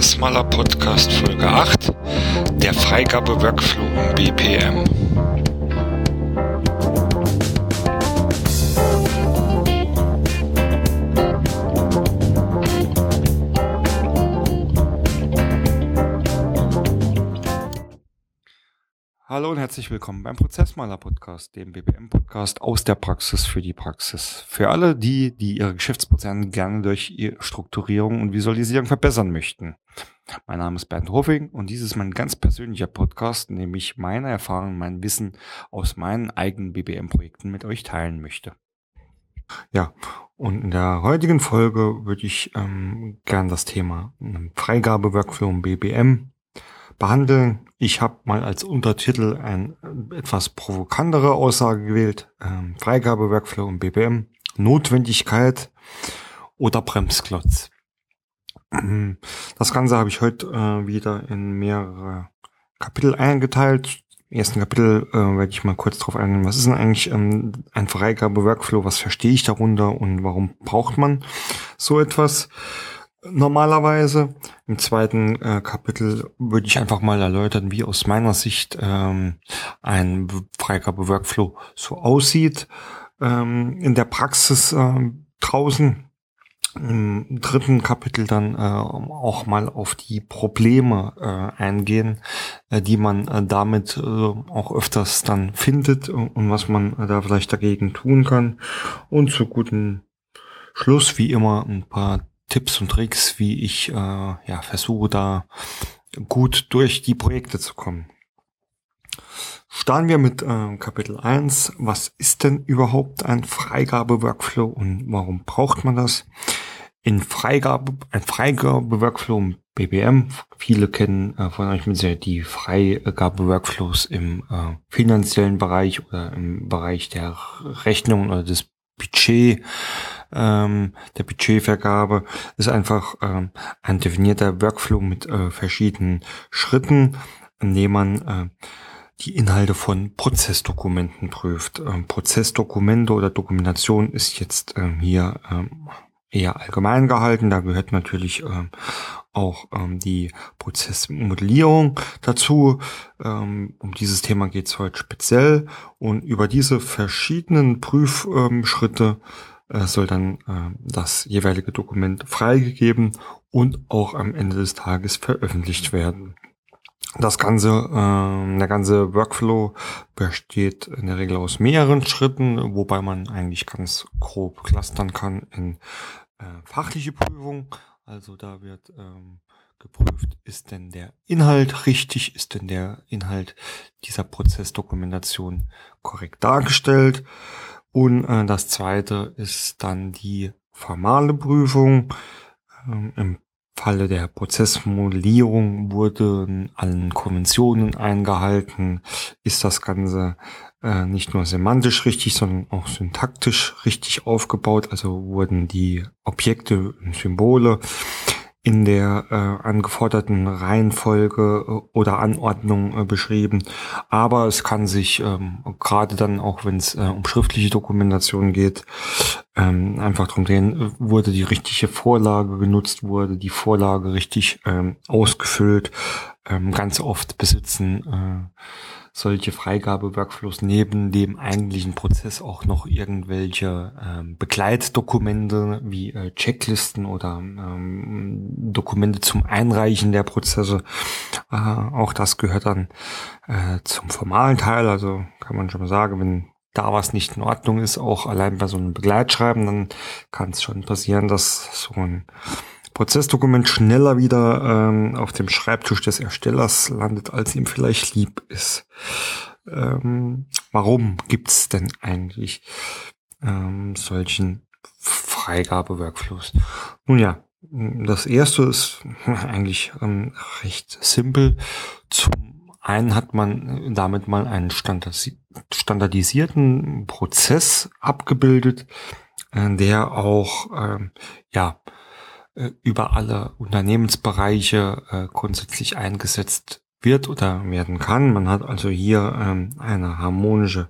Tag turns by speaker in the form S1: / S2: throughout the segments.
S1: Prozessmaler Podcast Folge 8, der Freigabe Workflow im BPM. Hallo und herzlich willkommen beim Prozessmaler Podcast, dem BPM Podcast aus der Praxis für die Praxis. Für alle die, die ihre Geschäftsprozesse gerne durch ihre Strukturierung und Visualisierung verbessern möchten. Mein Name ist Bernd Hoffing und dies ist mein ganz persönlicher Podcast, in dem ich meine Erfahrungen, mein Wissen aus meinen eigenen BPM-Projekten mit euch teilen möchte. Ja, und in der heutigen Folge würde ich ähm, gern das Thema Freigabe-Workflow BPM behandeln. Ich habe mal als Untertitel ein etwas provokantere Aussage gewählt. Ähm, Freigabe, Workflow und BPM. Notwendigkeit oder Bremsklotz. Das Ganze habe ich heute äh, wieder in mehrere Kapitel eingeteilt. Im ersten Kapitel äh, werde ich mal kurz darauf eingehen, was ist denn eigentlich ähm, ein Freigabe-Workflow, was verstehe ich darunter und warum braucht man so etwas normalerweise. Im zweiten äh, Kapitel würde ich einfach mal erläutern, wie aus meiner Sicht ähm, ein Freigabe-Workflow so aussieht ähm, in der Praxis äh, draußen. Im dritten Kapitel dann äh, auch mal auf die Probleme äh, eingehen, äh, die man äh, damit äh, auch öfters dann findet und, und was man äh, da vielleicht dagegen tun kann. Und zu gutem Schluss wie immer ein paar Tipps und Tricks, wie ich äh, ja, versuche, da gut durch die Projekte zu kommen. Starten wir mit äh, Kapitel 1. Was ist denn überhaupt ein Freigabe-Workflow und warum braucht man das? In Freigabe, ein Freigabe-Workflow im BBM. Viele kennen äh, von euch mit sehr die Freigabe-Workflows im äh, finanziellen Bereich oder im Bereich der Rechnung oder des Budget ähm, der Budgetvergabe ist einfach ähm, ein definierter Workflow mit äh, verschiedenen Schritten, in dem man äh, die Inhalte von Prozessdokumenten prüft. Ähm, Prozessdokumente oder Dokumentation ist jetzt ähm, hier ähm, eher allgemein gehalten. Da gehört natürlich ähm, auch ähm, die Prozessmodellierung dazu. Ähm, um dieses Thema geht es heute speziell. Und über diese verschiedenen Prüfschritte soll dann äh, das jeweilige Dokument freigegeben und auch am Ende des Tages veröffentlicht werden. Das ganze, äh, der ganze Workflow besteht in der Regel aus mehreren Schritten, wobei man eigentlich ganz grob clustern kann in äh, fachliche Prüfung. Also da wird ähm, geprüft, ist denn der Inhalt richtig, ist denn der Inhalt dieser Prozessdokumentation korrekt dargestellt. Und äh, das zweite ist dann die formale Prüfung. Ähm, Im Falle der Prozessmodellierung wurden allen Konventionen eingehalten, ist das Ganze äh, nicht nur semantisch richtig, sondern auch syntaktisch richtig aufgebaut. Also wurden die Objekte und Symbole in der äh, angeforderten Reihenfolge äh, oder Anordnung äh, beschrieben. Aber es kann sich ähm, gerade dann auch, wenn es äh, um schriftliche Dokumentation geht, ähm, einfach darum drehen, wurde die richtige Vorlage genutzt, wurde die Vorlage richtig ähm, ausgefüllt. Ähm, ganz oft besitzen äh, solche Freigabe-Workflows neben dem eigentlichen Prozess auch noch irgendwelche ähm, Begleitdokumente wie äh, Checklisten oder ähm, Dokumente zum Einreichen der Prozesse. Äh, auch das gehört dann äh, zum formalen Teil. Also kann man schon mal sagen, wenn da was nicht in Ordnung ist, auch allein bei so einem Begleitschreiben, dann kann es schon passieren, dass so ein Prozessdokument schneller wieder ähm, auf dem Schreibtisch des Erstellers landet, als ihm vielleicht lieb ist. Ähm, warum gibt's denn eigentlich ähm, solchen Freigabe-Workflows? Nun ja, das erste ist eigentlich ähm, recht simpel. Zum einen hat man damit mal einen standardisierten Prozess abgebildet, äh, der auch ähm, ja über alle Unternehmensbereiche äh, grundsätzlich eingesetzt wird oder werden kann. Man hat also hier ähm, eine harmonische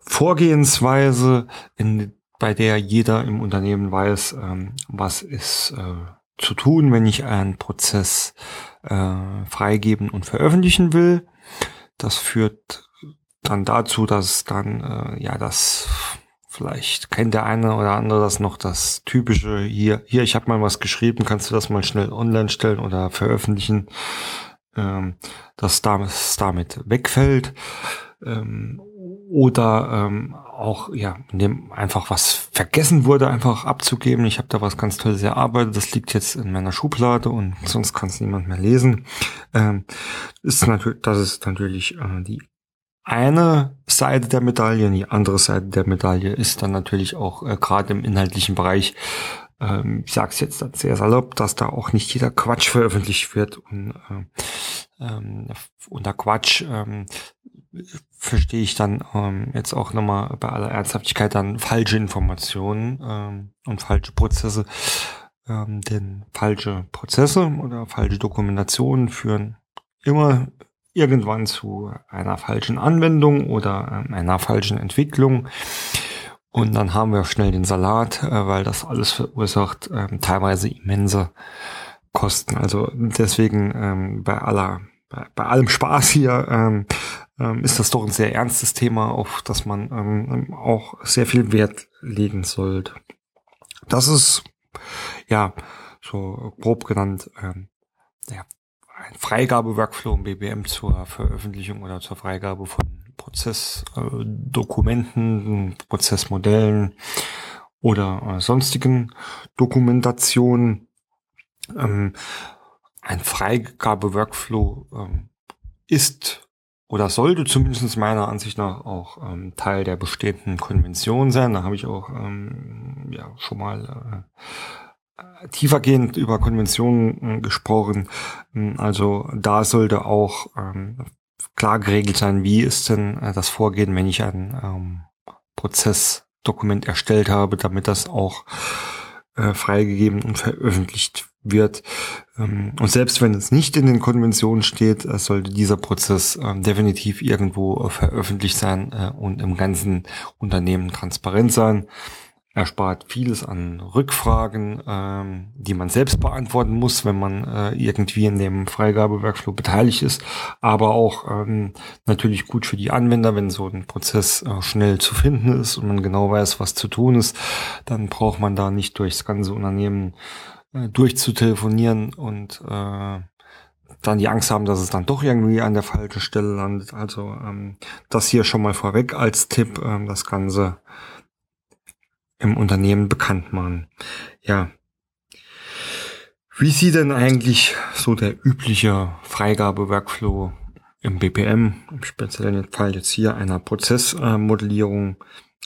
S1: Vorgehensweise, in, bei der jeder im Unternehmen weiß, ähm, was ist äh, zu tun, wenn ich einen Prozess äh, freigeben und veröffentlichen will. Das führt dann dazu, dass dann äh, ja das vielleicht kennt der eine oder andere das noch das typische hier hier ich habe mal was geschrieben, kannst du das mal schnell online stellen oder veröffentlichen, ähm, dass das damit wegfällt. Ähm, oder ähm, auch ja dem einfach was vergessen wurde einfach abzugeben. Ich habe da was ganz Tolles erarbeitet. Das liegt jetzt in meiner Schublade und sonst kann es niemand mehr lesen. Ähm, ist natürlich, das ist natürlich äh, die eine Seite der Medaille. Die andere Seite der Medaille ist dann natürlich auch äh, gerade im inhaltlichen Bereich ähm, ich sage es jetzt sehr salopp, dass da auch nicht jeder Quatsch veröffentlicht wird und äh, ähm, unter Quatsch ähm, verstehe ich dann ähm, jetzt auch nochmal bei aller Ernsthaftigkeit dann falsche Informationen ähm, und falsche Prozesse. Ähm, denn falsche Prozesse oder falsche Dokumentationen führen immer irgendwann zu einer falschen Anwendung oder ähm, einer falschen Entwicklung. Und dann haben wir schnell den Salat, äh, weil das alles verursacht ähm, teilweise immense Kosten. Also deswegen ähm, bei aller bei, allem Spaß hier ist das doch ein sehr ernstes Thema, auf das man auch sehr viel Wert legen sollte. Das ist ja so grob genannt ja, ein Freigabe-Workflow im BBM zur Veröffentlichung oder zur Freigabe von Prozessdokumenten, äh, Prozessmodellen oder äh, sonstigen Dokumentationen. Ähm, ein Freigabe-Workflow ähm, ist oder sollte zumindest meiner Ansicht nach auch ähm, Teil der bestehenden Konvention sein. Da habe ich auch ähm, ja schon mal äh, tiefergehend über Konventionen äh, gesprochen. Ähm, also da sollte auch ähm, klar geregelt sein, wie ist denn äh, das Vorgehen, wenn ich ein ähm, Prozessdokument erstellt habe, damit das auch äh, freigegeben und veröffentlicht wird. Und selbst wenn es nicht in den Konventionen steht, sollte dieser Prozess definitiv irgendwo veröffentlicht sein und im ganzen Unternehmen transparent sein erspart vieles an Rückfragen, ähm, die man selbst beantworten muss, wenn man äh, irgendwie in dem Freigabeworkflow beteiligt ist, aber auch ähm, natürlich gut für die Anwender, wenn so ein Prozess äh, schnell zu finden ist und man genau weiß, was zu tun ist, dann braucht man da nicht durchs ganze Unternehmen äh, durchzutelefonieren und äh, dann die Angst haben, dass es dann doch irgendwie an der falschen Stelle landet. Also ähm, das hier schon mal vorweg als Tipp, ähm, das Ganze im Unternehmen bekannt machen. Ja. Wie sieht denn eigentlich so der übliche Freigabe-Workflow im BPM, im speziellen Fall jetzt hier einer Prozessmodellierung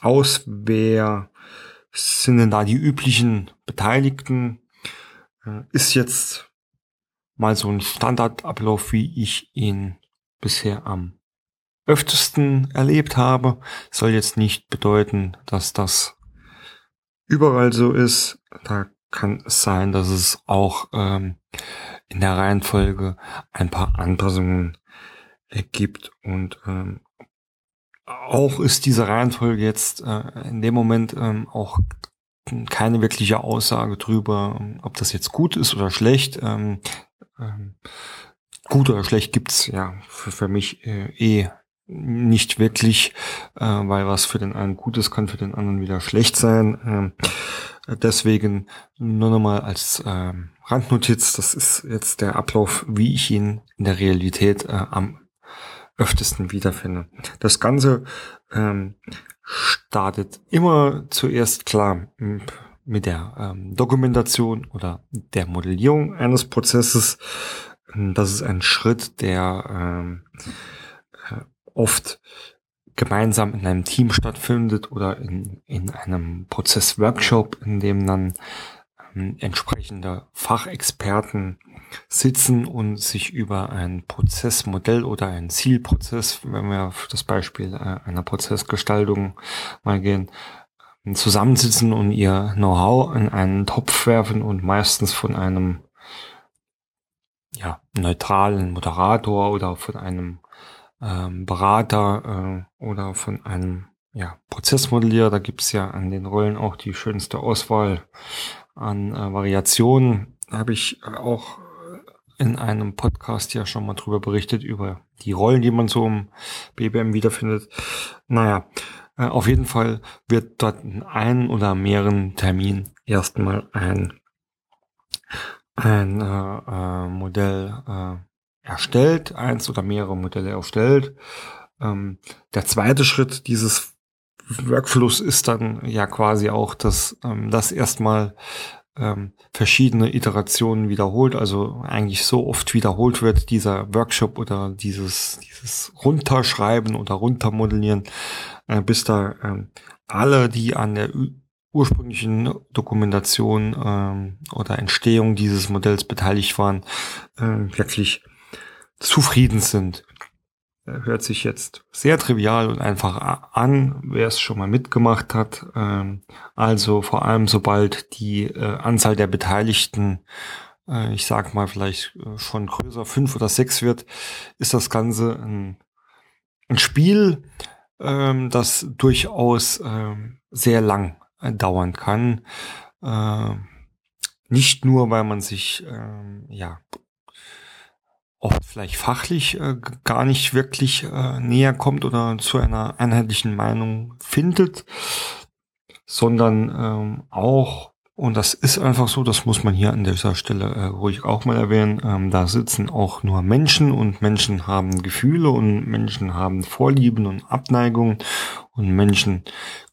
S1: aus? Wer sind denn da die üblichen Beteiligten? Äh, ist jetzt mal so ein Standardablauf, wie ich ihn bisher am öftesten erlebt habe. Soll jetzt nicht bedeuten, dass das überall so ist. Da kann es sein, dass es auch ähm, in der Reihenfolge ein paar Anpassungen gibt. Und ähm, auch ist diese Reihenfolge jetzt äh, in dem Moment ähm, auch keine wirkliche Aussage drüber, ob das jetzt gut ist oder schlecht. Ähm, ähm, gut oder schlecht gibt's ja für, für mich äh, eh nicht wirklich, äh, weil was für den einen gut ist, kann für den anderen wieder schlecht sein. Ähm, deswegen nur nochmal als ähm, Randnotiz, das ist jetzt der Ablauf, wie ich ihn in der Realität äh, am öftesten wiederfinde. Das Ganze ähm, startet immer zuerst klar mit der ähm, Dokumentation oder der Modellierung eines Prozesses. Das ist ein Schritt, der ähm, oft gemeinsam in einem Team stattfindet oder in, in einem Prozessworkshop, in dem dann ähm, entsprechende Fachexperten sitzen und sich über ein Prozessmodell oder ein Zielprozess, wenn wir auf das Beispiel äh, einer Prozessgestaltung mal gehen, ähm, zusammensitzen und ihr Know-how in einen Topf werfen und meistens von einem ja, neutralen Moderator oder von einem ähm, Berater äh, oder von einem ja, Prozessmodellierer. Da gibt's ja an den Rollen auch die schönste Auswahl an äh, Variationen. habe ich auch in einem Podcast ja schon mal drüber berichtet, über die Rollen, die man so im BBM wiederfindet. Naja, äh, auf jeden Fall wird dort in einem oder mehreren Terminen erstmal ein, ein äh, äh, Modell äh, erstellt, eins oder mehrere Modelle erstellt. Ähm, der zweite Schritt dieses Workflows ist dann ja quasi auch, dass ähm, das erstmal ähm, verschiedene Iterationen wiederholt, also eigentlich so oft wiederholt wird, dieser Workshop oder dieses, dieses Runterschreiben oder Runtermodellieren, äh, bis da ähm, alle, die an der ursprünglichen Dokumentation ähm, oder Entstehung dieses Modells beteiligt waren, äh, wirklich zufrieden sind. Hört sich jetzt sehr trivial und einfach an, wer es schon mal mitgemacht hat. Ähm, also vor allem sobald die äh, Anzahl der Beteiligten, äh, ich sag mal vielleicht äh, schon größer, fünf oder sechs wird, ist das Ganze ein, ein Spiel, ähm, das durchaus ähm, sehr lang dauern kann. Nicht nur, weil man sich ja oft vielleicht fachlich äh, gar nicht wirklich äh, näher kommt oder zu einer einheitlichen Meinung findet, sondern ähm, auch, und das ist einfach so, das muss man hier an dieser Stelle äh, ruhig auch mal erwähnen, ähm, da sitzen auch nur Menschen und Menschen haben Gefühle und Menschen haben Vorlieben und Abneigungen und Menschen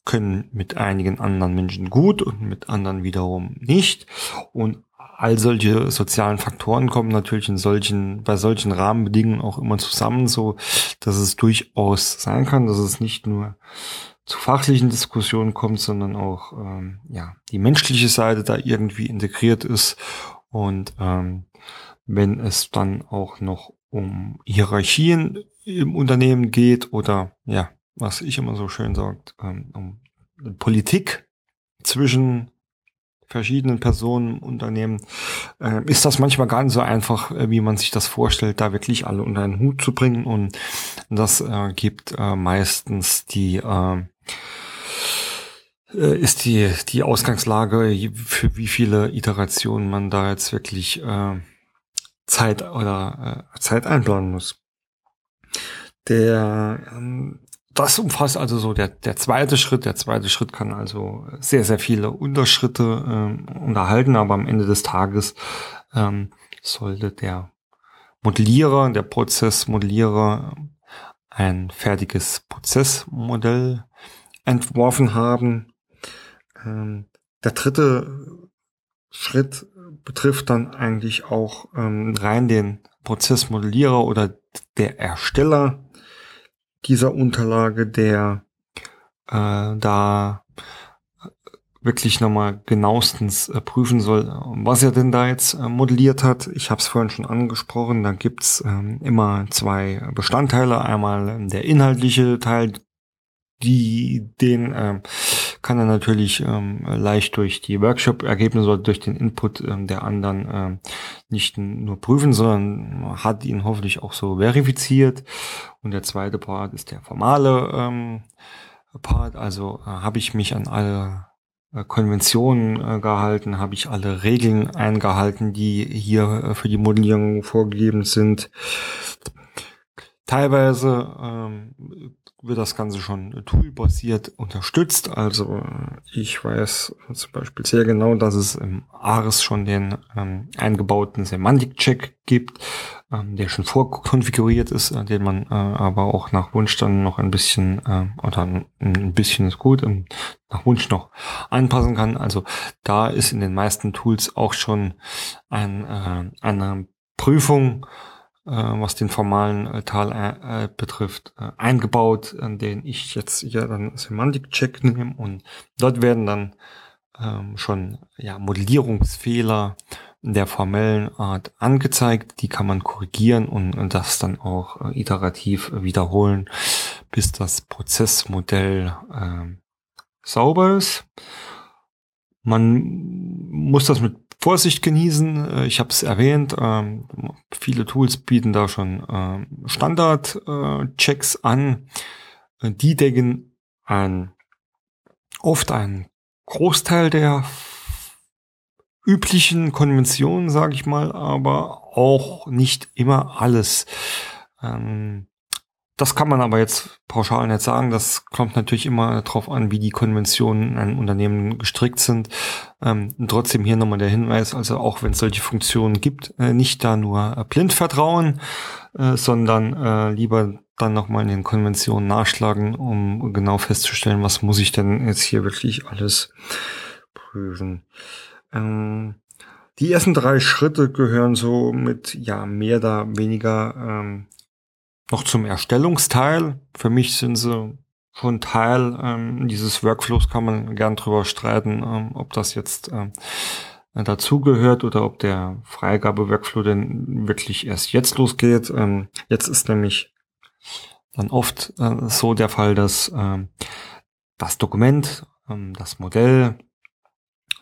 S1: können mit einigen anderen Menschen gut und mit anderen wiederum nicht. Und all solche sozialen Faktoren kommen natürlich in solchen, bei solchen Rahmenbedingungen auch immer zusammen, so dass es durchaus sein kann, dass es nicht nur zu fachlichen Diskussionen kommt, sondern auch ähm, ja die menschliche Seite da irgendwie integriert ist. Und ähm, wenn es dann auch noch um Hierarchien im Unternehmen geht oder ja was ich immer so schön sagt ähm, um Politik zwischen verschiedenen Personen, Unternehmen, äh, ist das manchmal gar nicht so einfach, äh, wie man sich das vorstellt, da wirklich alle unter einen Hut zu bringen. Und das äh, gibt äh, meistens die äh, äh ist die, die Ausgangslage, für wie viele Iterationen man da jetzt wirklich Zeit oder Zeit einplanen muss. Der ähm, das umfasst also so der, der zweite Schritt. Der zweite Schritt kann also sehr, sehr viele Unterschritte ähm, unterhalten, aber am Ende des Tages ähm, sollte der Modellierer, der Prozessmodellierer ein fertiges Prozessmodell entworfen haben. Ähm, der dritte Schritt betrifft dann eigentlich auch ähm, rein den Prozessmodellierer oder der Ersteller dieser Unterlage, der äh, da wirklich nochmal genauestens äh, prüfen soll, was er denn da jetzt äh, modelliert hat. Ich habe es vorhin schon angesprochen, da gibt's ähm, immer zwei Bestandteile. Einmal der inhaltliche Teil, die den äh, kann er natürlich ähm, leicht durch die Workshop-Ergebnisse oder durch den Input ähm, der anderen ähm, nicht nur prüfen, sondern hat ihn hoffentlich auch so verifiziert. Und der zweite Part ist der formale ähm, Part. Also äh, habe ich mich an alle äh, Konventionen äh, gehalten, habe ich alle Regeln eingehalten, die hier äh, für die Modellierung vorgegeben sind. Teilweise ähm, wird das Ganze schon toolbasiert unterstützt. Also ich weiß zum Beispiel sehr genau, dass es im ARIS schon den ähm, eingebauten Semantic-Check gibt, ähm, der schon vorkonfiguriert ist, äh, den man äh, aber auch nach Wunsch dann noch ein bisschen, äh, oder ein bisschen ist gut, ähm, nach Wunsch noch anpassen kann. Also da ist in den meisten Tools auch schon ein, äh, eine Prüfung äh, was den formalen äh, Teil äh, betrifft, äh, eingebaut, an den ich jetzt hier dann Semantic-Check nehme und dort werden dann ähm, schon ja, Modellierungsfehler der formellen Art angezeigt, die kann man korrigieren und, das dann auch äh, iterativ wiederholen, bis das Prozessmodell äh, sauber ist. Man muss das mit Vorsicht genießen. Äh, ich habe es erwähnt, ähm, viele Tools bieten da schon ähm, Standard-Checks äh, an. Äh, die decken ein, oft einen Großteil der üblichen Konventionen, sage ich mal, aber auch nicht immer alles. Ähm, das kann man aber jetzt pauschal nicht sagen. Das kommt natürlich immer darauf an, wie die Konventionen in einem Unternehmen gestrickt sind. Ähm, trotzdem hier nochmal der Hinweis, also auch wenn es solche Funktionen gibt, äh, nicht da nur äh, blind vertrauen, äh, sondern äh, lieber dann nochmal in den Konventionen nachschlagen, um genau festzustellen, was muss ich denn jetzt hier wirklich alles prüfen. Ähm, die ersten drei Schritte gehören so mit ja mehr oder weniger ähm, noch zum Erstellungsteil. Für mich sind sie schon Teil ähm, dieses Workflows, kann man gern drüber streiten, ähm, ob das jetzt ähm, dazugehört oder ob der Freigabe-Workflow denn wirklich erst jetzt losgeht. Ähm, jetzt ist nämlich dann oft äh, so der Fall, dass ähm, das Dokument, ähm, das Modell,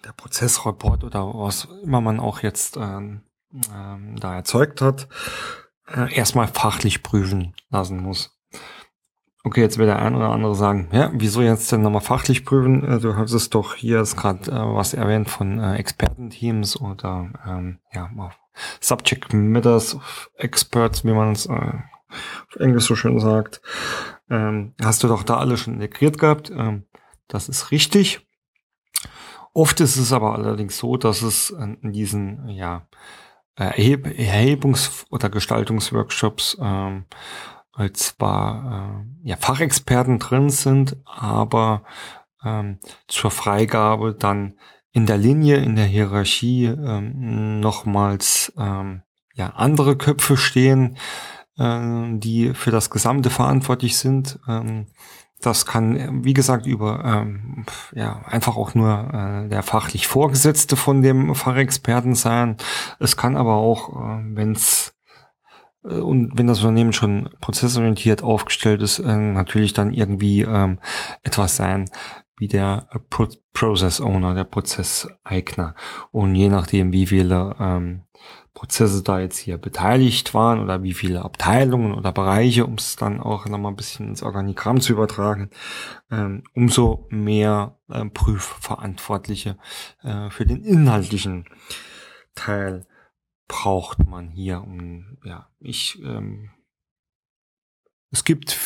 S1: der Prozessreport oder was immer man auch jetzt ähm, ähm, da erzeugt hat, äh, erstmal fachlich prüfen lassen muss. Okay, jetzt wird der ein oder andere sagen, ja, wieso jetzt denn nochmal fachlich prüfen? Äh, du hast es doch hier ist gerade äh, was erwähnt von äh, Expertenteams oder ähm, ja, Subject Matters Experts, wie man es äh, auf Englisch so schön sagt. Ähm, hast du doch da alle schon integriert gehabt. Ähm, das ist richtig. Oft ist es aber allerdings so, dass es in diesen ja, Erheb Erhebungs- oder Gestaltungsworkshops ähm, zwar äh, ja, Fachexperten drin sind, aber ähm, zur Freigabe dann in der Linie, in der Hierarchie ähm, nochmals ähm, ja, andere Köpfe stehen, äh, die für das Gesamte verantwortlich sind. Ähm, das kann, wie gesagt, über ähm, ja einfach auch nur äh, der fachlich Vorgesetzte von dem Fachexperten sein. Es kann aber auch, äh, wenn es äh, und wenn das Unternehmen schon prozessorientiert aufgestellt ist, äh, natürlich dann irgendwie ähm, etwas sein wie der Pro Process Owner, der Prozesseigner. Und je nachdem, wie viele ähm, Prozesse da jetzt hier beteiligt waren oder wie viele Abteilungen oder Bereiche, um es dann auch nochmal ein bisschen ins Organigramm zu übertragen, ähm, umso mehr äh, Prüfverantwortliche äh, für den inhaltlichen Teil braucht man hier. Und ja, ich ähm, es gibt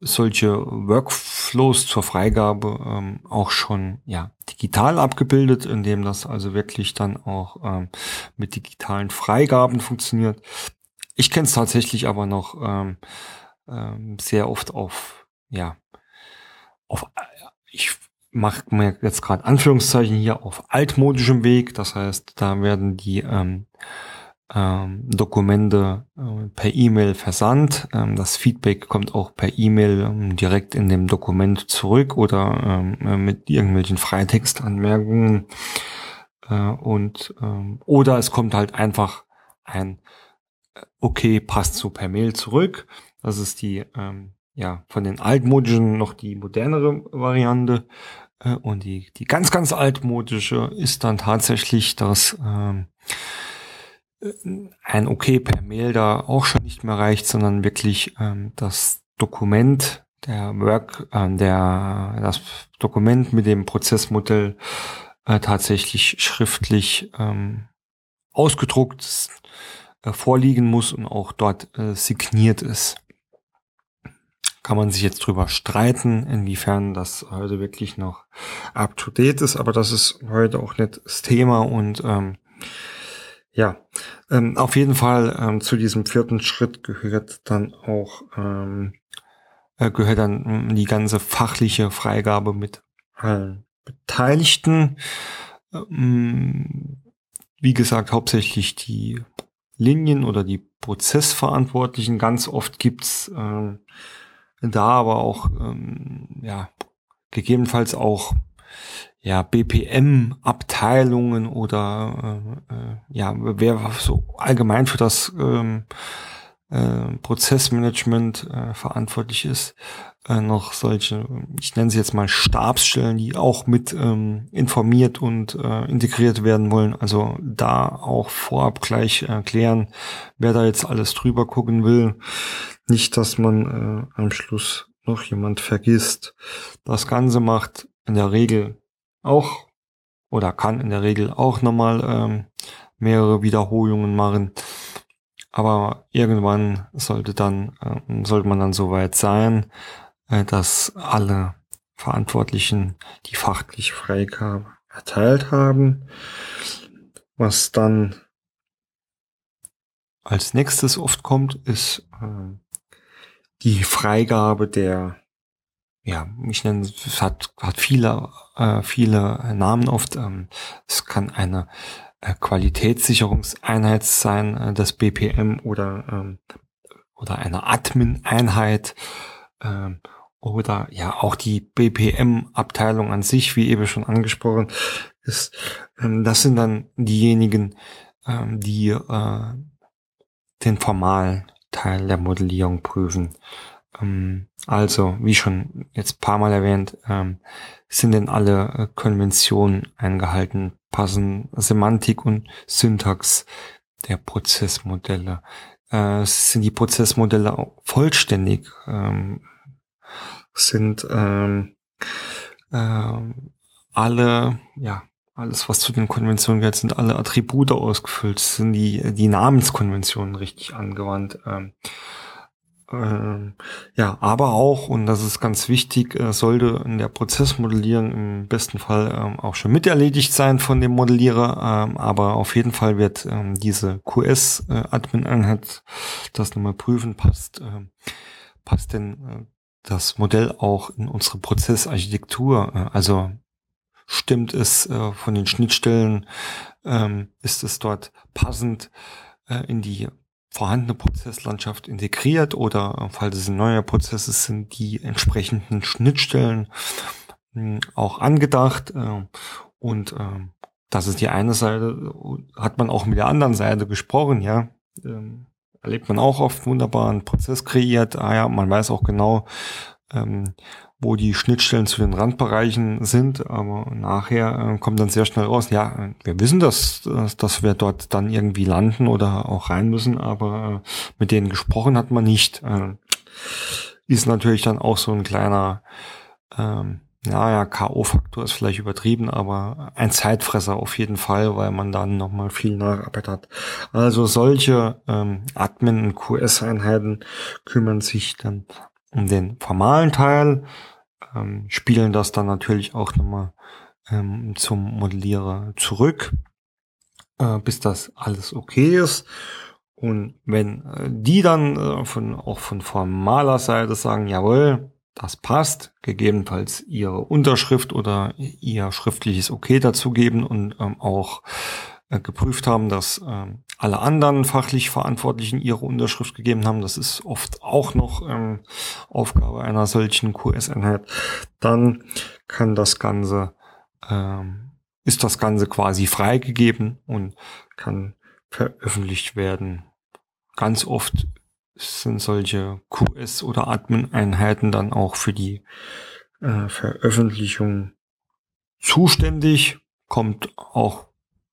S1: solche Workflows zur Freigabe ähm, auch schon ja digital abgebildet, indem das also wirklich dann auch ähm, mit digitalen Freigaben funktioniert. Ich kenne es tatsächlich aber noch ähm, ähm, sehr oft auf ja auf ich mache mir jetzt gerade Anführungszeichen hier auf altmodischem Weg. Das heißt, da werden die ähm, ähm, Dokumente äh, per E-Mail versandt. Ähm, das Feedback kommt auch per E-Mail ähm, direkt in dem Dokument zurück oder ähm, äh, mit irgendwelchen Freitextanmerkungen. Äh, und oder es kommt halt einfach ein Okay passt so per Mail zurück. Das ist die ja von den altmodischen noch die modernere Variante. Und die, die ganz, ganz altmodische ist dann tatsächlich das ein Okay per Mail da auch schon nicht mehr reicht, sondern wirklich ähm, das Dokument, der Work, äh, der das Dokument mit dem Prozessmodell äh, tatsächlich schriftlich ähm, ausgedruckt äh, vorliegen muss und auch dort äh, signiert ist. Kann man sich jetzt drüber streiten, inwiefern das heute wirklich noch up to date ist, aber das ist heute auch nicht das Thema und ähm, ja, ähm, auf jeden Fall ähm, zu diesem vierten Schritt gehört dann auch ähm, äh, gehört dann ähm, die ganze fachliche Freigabe mit allen Beteiligten. Ähm, wie gesagt, hauptsächlich die Linien oder die Prozessverantwortlichen. Ganz oft gibt's ähm, da aber auch ähm, ja gegebenenfalls auch ja, BPM-Abteilungen oder äh, äh, ja, wer so allgemein für das ähm, äh, Prozessmanagement äh, verantwortlich ist, äh, noch solche, ich nenne sie jetzt mal Stabsstellen, die auch mit ähm, informiert und äh, integriert werden wollen. Also da auch vorab gleich erklären, wer da jetzt alles drüber gucken will. Nicht, dass man äh, am Schluss noch jemand vergisst. Das Ganze macht in der Regel auch oder kann in der Regel auch nochmal ähm, mehrere Wiederholungen machen. Aber irgendwann sollte dann, äh, sollte man dann soweit sein, äh, dass alle Verantwortlichen die fachliche Freigabe erteilt haben. Was dann als nächstes oft kommt, ist äh, die Freigabe der, ja, ich nenne es hat, hat viele, äh, viele Namen oft. Ähm, es kann eine äh, Qualitätssicherungseinheit sein, äh, das BPM oder, ähm, oder eine Admin-Einheit ähm, oder ja auch die BPM-Abteilung an sich, wie eben schon angesprochen ist. Ähm, das sind dann diejenigen, ähm, die äh, den formalen Teil der Modellierung prüfen. Ähm, also, wie schon jetzt paar Mal erwähnt, ähm, sind denn alle äh, Konventionen eingehalten, passen Semantik und Syntax der Prozessmodelle. Äh, sind die Prozessmodelle vollständig? Ähm, sind alle, ja, alles, was zu den Konventionen gehört, sind alle Attribute ausgefüllt, sind die, die Namenskonventionen richtig angewandt. Ähm, ähm, ja, aber auch, und das ist ganz wichtig, äh, sollte in der Prozessmodellierung im besten Fall ähm, auch schon miterledigt sein von dem Modellierer, ähm, aber auf jeden Fall wird ähm, diese QS-Admin-Einheit äh, das nochmal prüfen, passt, äh, passt denn äh, das Modell auch in unsere Prozessarchitektur, äh, also stimmt es äh, von den Schnittstellen, ähm, ist es dort passend äh, in die vorhandene Prozesslandschaft integriert oder äh, falls es neue Prozesse sind, die entsprechenden Schnittstellen mh, auch angedacht. Äh, und äh, das ist die eine Seite, hat man auch mit der anderen Seite gesprochen, ja. Ähm, erlebt man auch oft wunderbaren Prozess kreiert. Ah ja, man weiß auch genau, ähm, wo die Schnittstellen zu den Randbereichen sind, aber nachher äh, kommt dann sehr schnell raus, ja, wir wissen, dass, dass, dass wir dort dann irgendwie landen oder auch rein müssen, aber äh, mit denen gesprochen hat man nicht. Äh, ist natürlich dann auch so ein kleiner, ähm, naja, K.O.-Faktor ist vielleicht übertrieben, aber ein Zeitfresser auf jeden Fall, weil man dann nochmal viel Nacharbeit hat. Also solche ähm, Admin- und QS-Einheiten kümmern sich dann den formalen Teil, ähm, spielen das dann natürlich auch nochmal ähm, zum Modellierer zurück, äh, bis das alles okay ist. Und wenn äh, die dann äh, von, auch von formaler Seite sagen, jawohl, das passt, gegebenenfalls ihre Unterschrift oder ihr schriftliches Okay dazugeben und ähm, auch äh, geprüft haben, dass äh, alle anderen fachlich Verantwortlichen ihre Unterschrift gegeben haben. Das ist oft auch noch ähm, Aufgabe einer solchen QS-Einheit. Dann kann das Ganze, ähm, ist das Ganze quasi freigegeben und kann veröffentlicht werden. Ganz oft sind solche QS- oder Admin-Einheiten dann auch für die äh, Veröffentlichung zuständig. Kommt auch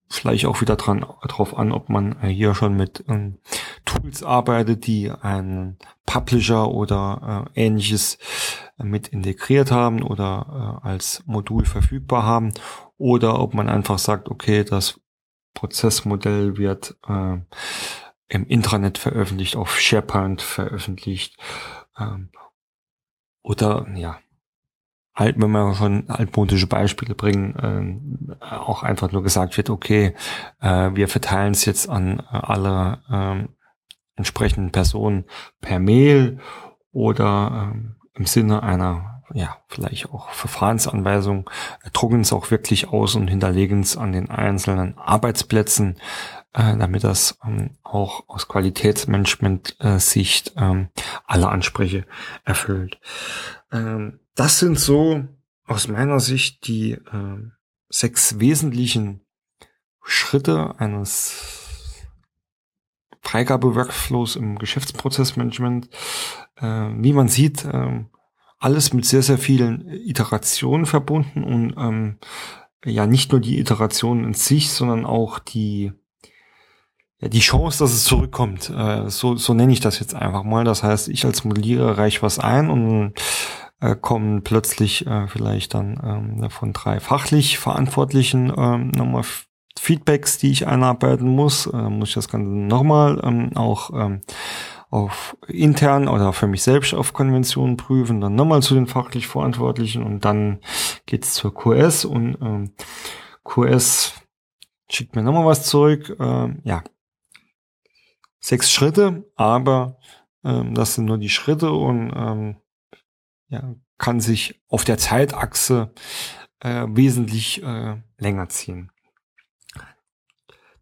S1: vielleicht auch wieder dran, drauf an, ob man äh, hier schon mit ähm, Tools arbeitet, die einen Publisher oder äh, ähnliches äh, mit integriert haben oder äh, als Modul verfügbar haben. Oder ob man einfach sagt, okay, das Prozessmodell wird äh, im Intranet veröffentlicht, auf SharePoint veröffentlicht ähm, oder ja, halt, wenn wir schon altmodische Beispiele bringen, äh, auch einfach nur gesagt wird, okay, äh, wir verteilen es jetzt an äh, alle äh, entsprechenden Personen per Mail oder äh, im Sinne einer, ja, vielleicht auch Verfahrensanweisung, drucken es auch wirklich aus und hinterlegen es an den einzelnen Arbeitsplätzen, äh, damit das ähm, auch aus Qualitätsmanagement-Sicht ähm, alle Ansprüche erfüllt. Ähm, das sind so aus meiner Sicht die äh, sechs wesentlichen Schritte eines Freigabe-Workflows im Geschäftsprozessmanagement. Äh, wie man sieht, äh, alles mit sehr, sehr vielen Iterationen verbunden und ähm, ja nicht nur die Iterationen in sich, sondern auch die die Chance, dass es zurückkommt. Äh, so, so nenne ich das jetzt einfach mal. Das heißt, ich als Modellierer reiche was ein und äh, kommen plötzlich äh, vielleicht dann ähm, von drei fachlich Verantwortlichen ähm, nochmal Feedbacks, die ich einarbeiten muss. Äh, muss ich das Ganze nochmal ähm, auch ähm, auf intern oder für mich selbst auf Konventionen prüfen, dann nochmal zu den fachlich Verantwortlichen und dann geht's zur QS und ähm, QS schickt mir nochmal was zurück. Ähm, ja, sechs Schritte, aber ähm, das sind nur die Schritte und ähm, ja, kann sich auf der Zeitachse äh, wesentlich äh, länger ziehen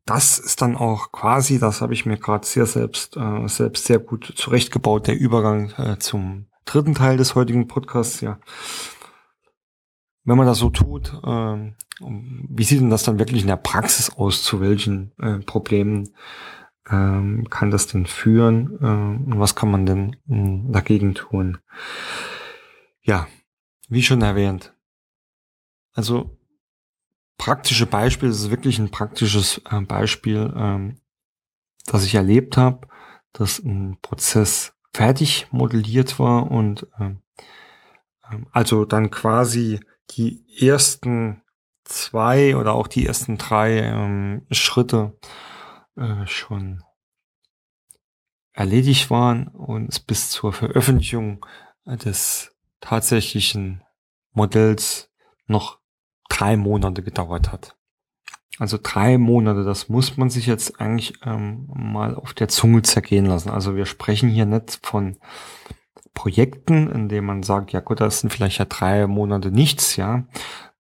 S1: das ist dann auch quasi, das habe ich mir gerade sehr selbst, äh, selbst sehr gut zurechtgebaut, der Übergang äh, zum dritten Teil des heutigen Podcasts, ja. Wenn man das so tut, äh, wie sieht denn das dann wirklich in der Praxis aus? Zu welchen äh, Problemen ähm, kann das denn führen? Äh, und was kann man denn mh, hm, dagegen tun? Ja, wie schon erwähnt. Also praktische Beispiel, das ist wirklich ein praktisches äh, Beispiel, ähm, das ich erlebt habe, dass ein Prozess fertig modelliert war und ähm, ähm, also dann quasi die ersten zwei oder auch die ersten drei ähm, Schritte äh, schon erledigt waren und es bis zur Veröffentlichung des tatsächlichen Modells noch drei Monate gedauert hat. Also drei Monate, das muss man sich jetzt eigentlich ähm, mal auf der Zunge zergehen lassen. Also wir sprechen hier nicht von Projekten, in denen man sagt, ja gut, das sind vielleicht ja drei Monate nichts, ja.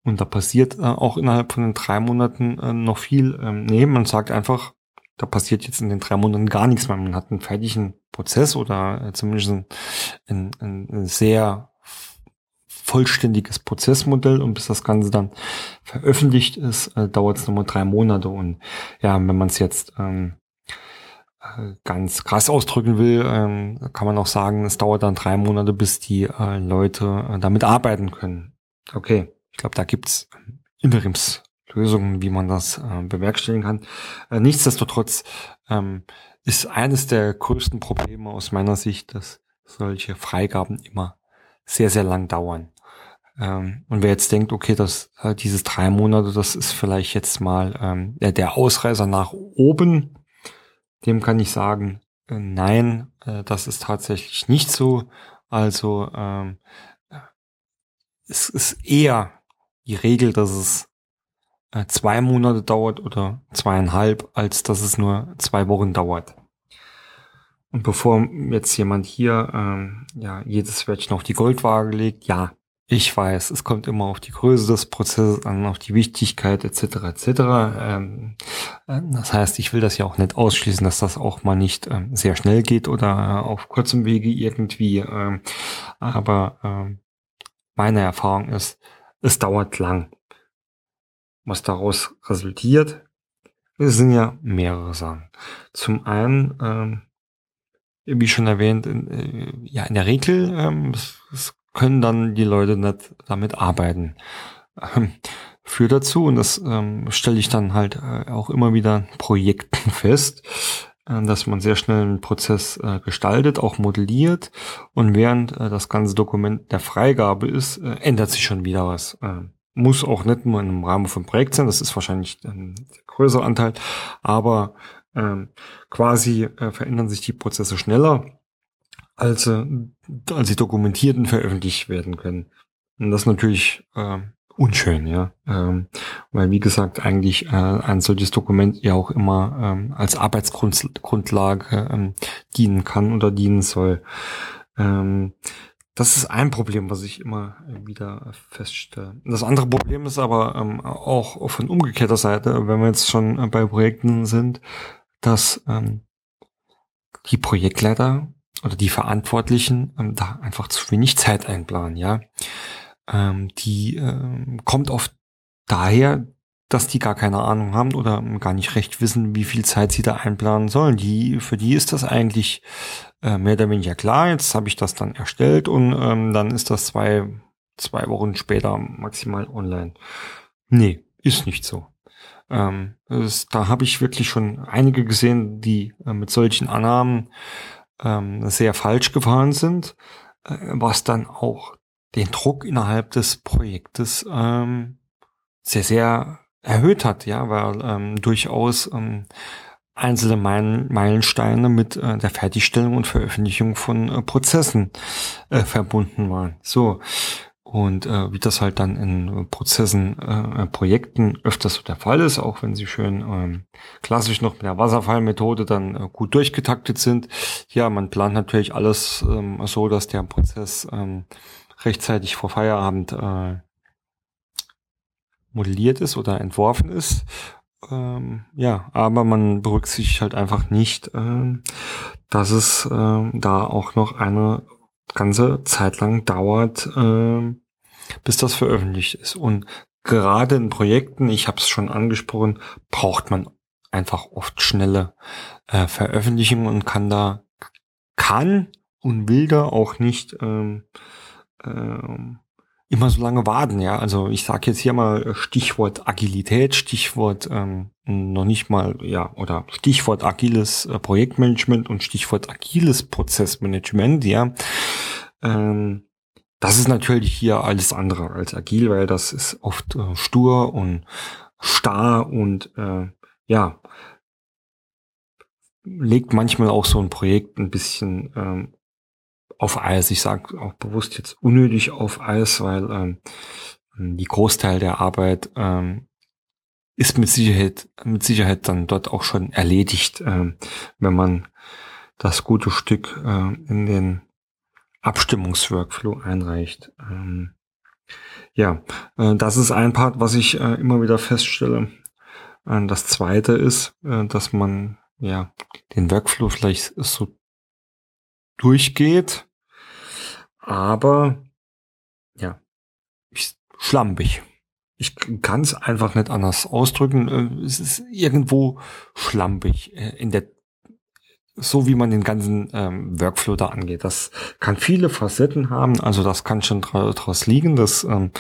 S1: Und da passiert äh, auch innerhalb von den drei Monaten äh, noch viel. Ähm, nee, man sagt einfach, da passiert jetzt in den drei Monaten gar nichts mehr. Man hat einen fertigen Prozess oder äh, zumindest ein, ein, ein sehr vollständiges Prozessmodell und bis das Ganze dann veröffentlicht ist, äh, dauert es nochmal drei Monate. Und ja, wenn man es jetzt ähm, äh, ganz krass ausdrücken will, ähm, kann man auch sagen, es dauert dann drei Monate, bis die äh, Leute äh, damit arbeiten können. Okay, ich glaube, da gibt's Interimslösungen, wie man das äh, bewerkstelligen kann. Äh, nichtsdestotrotz ähm, ist eines der größten Probleme aus meiner Sicht, dass solche Freigaben immer sehr, sehr lang dauern. Ähm, und wer jetzt denkt, okay, das, äh, dieses drei Monate, das ist vielleicht jetzt mal ähm, der, der Ausreißer nach oben, dem kann ich sagen, äh, nein, äh, das ist tatsächlich nicht so. Also ähm, es ist eher die Regel, dass es äh, zwei Monate dauert oder zweieinhalb, als dass es nur zwei Wochen dauert. Und bevor jetzt jemand hier ähm, ja jedes Wörtchen auf die Goldwaage legt, ja, ich weiß, es kommt immer auf die Größe des Prozesses an, auf die Wichtigkeit etc. etc. Ähm, äh, das heißt, ich will das ja auch nicht ausschließen, dass das auch mal nicht ähm, sehr schnell geht oder äh, auf kurzem Wege irgendwie. Ähm, aber ähm, meine Erfahrung ist, es dauert lang. Was daraus resultiert, es sind ja mehrere Sachen. Zum einen, ähm, wie schon erwähnt, in, äh, ja in der Regel ähm, es, es können dann die Leute nicht damit arbeiten. Ähm, führt dazu, und das ähm, stelle ich dann halt äh, auch immer wieder Projekten fest, äh, dass man sehr schnell einen Prozess äh, gestaltet, auch modelliert und während äh, das ganze Dokument der Freigabe ist, äh, ändert sich schon wieder was. Muss auch nicht nur im Rahmen von Projekt sein, das ist wahrscheinlich ein größerer Anteil, aber ähm, quasi äh, verändern sich die Prozesse schneller als, äh, als sie dokumentiert und veröffentlicht werden können. Und das ist natürlich äh, unschön, ja. Ähm, weil wie gesagt, eigentlich äh, ein solches Dokument ja auch immer ähm, als Arbeitsgrundlage ähm, dienen kann oder dienen soll. Ähm, das ist ein Problem, was ich immer wieder feststelle. Das andere Problem ist aber ähm, auch von umgekehrter Seite, wenn wir jetzt schon bei Projekten sind, dass ähm, die Projektleiter oder die Verantwortlichen ähm, da einfach zu wenig Zeit einplanen, ja. Ähm, die ähm, kommt oft daher, dass die gar keine Ahnung haben oder gar nicht recht wissen, wie viel Zeit sie da einplanen sollen. Die, für die ist das eigentlich äh, mehr oder weniger klar. Jetzt habe ich das dann erstellt und ähm, dann ist das zwei, zwei Wochen später maximal online. Nee, ist nicht so. Ähm, ist, da habe ich wirklich schon einige gesehen, die äh, mit solchen Annahmen ähm, sehr falsch gefahren sind, äh, was dann auch den Druck innerhalb des Projektes ähm, sehr, sehr erhöht hat, ja, weil ähm, durchaus ähm, einzelne Meilensteine mit äh, der Fertigstellung und Veröffentlichung von äh, Prozessen äh, verbunden waren. So. Und äh, wie das halt dann in Prozessen, äh, Projekten öfters so der Fall ist, auch wenn sie schön ähm, klassisch noch mit der Wasserfallmethode dann äh, gut durchgetaktet sind. Ja, man plant natürlich alles ähm, so, dass der Prozess ähm, rechtzeitig vor Feierabend äh, modelliert ist oder entworfen ist. Ähm, ja, aber man berücksichtigt halt einfach nicht, ähm, dass es ähm, da auch noch eine ganze Zeit lang dauert, ähm, bis das veröffentlicht ist. Und gerade in Projekten, ich habe es schon angesprochen, braucht man einfach oft schnelle äh, Veröffentlichungen und kann da, kann und will da auch nicht ähm, ähm, immer so lange warten, ja. Also ich sage jetzt hier mal Stichwort Agilität, Stichwort ähm, noch nicht mal, ja, oder Stichwort agiles äh, Projektmanagement und Stichwort agiles Prozessmanagement, ja. Ähm, das ist natürlich hier alles andere als agil, weil das ist oft äh, stur und starr und äh, ja, legt manchmal auch so ein Projekt ein bisschen ähm, auf Eis. Ich sage auch bewusst jetzt unnötig auf Eis, weil ähm, die Großteil der Arbeit ähm, ist mit Sicherheit, mit Sicherheit dann dort auch schon erledigt, ähm, wenn man das gute Stück äh, in den Abstimmungsworkflow einreicht. Ähm, ja, äh, das ist ein Part, was ich äh, immer wieder feststelle. Äh, das zweite ist, äh, dass man ja den Workflow vielleicht so durchgeht, aber ja, ich, schlampig. Ich kann es einfach nicht anders ausdrücken. Äh, es ist irgendwo schlampig äh, in der so wie man den ganzen ähm, Workflow da angeht. Das kann viele Facetten haben, also das kann schon daraus liegen, dass ähm,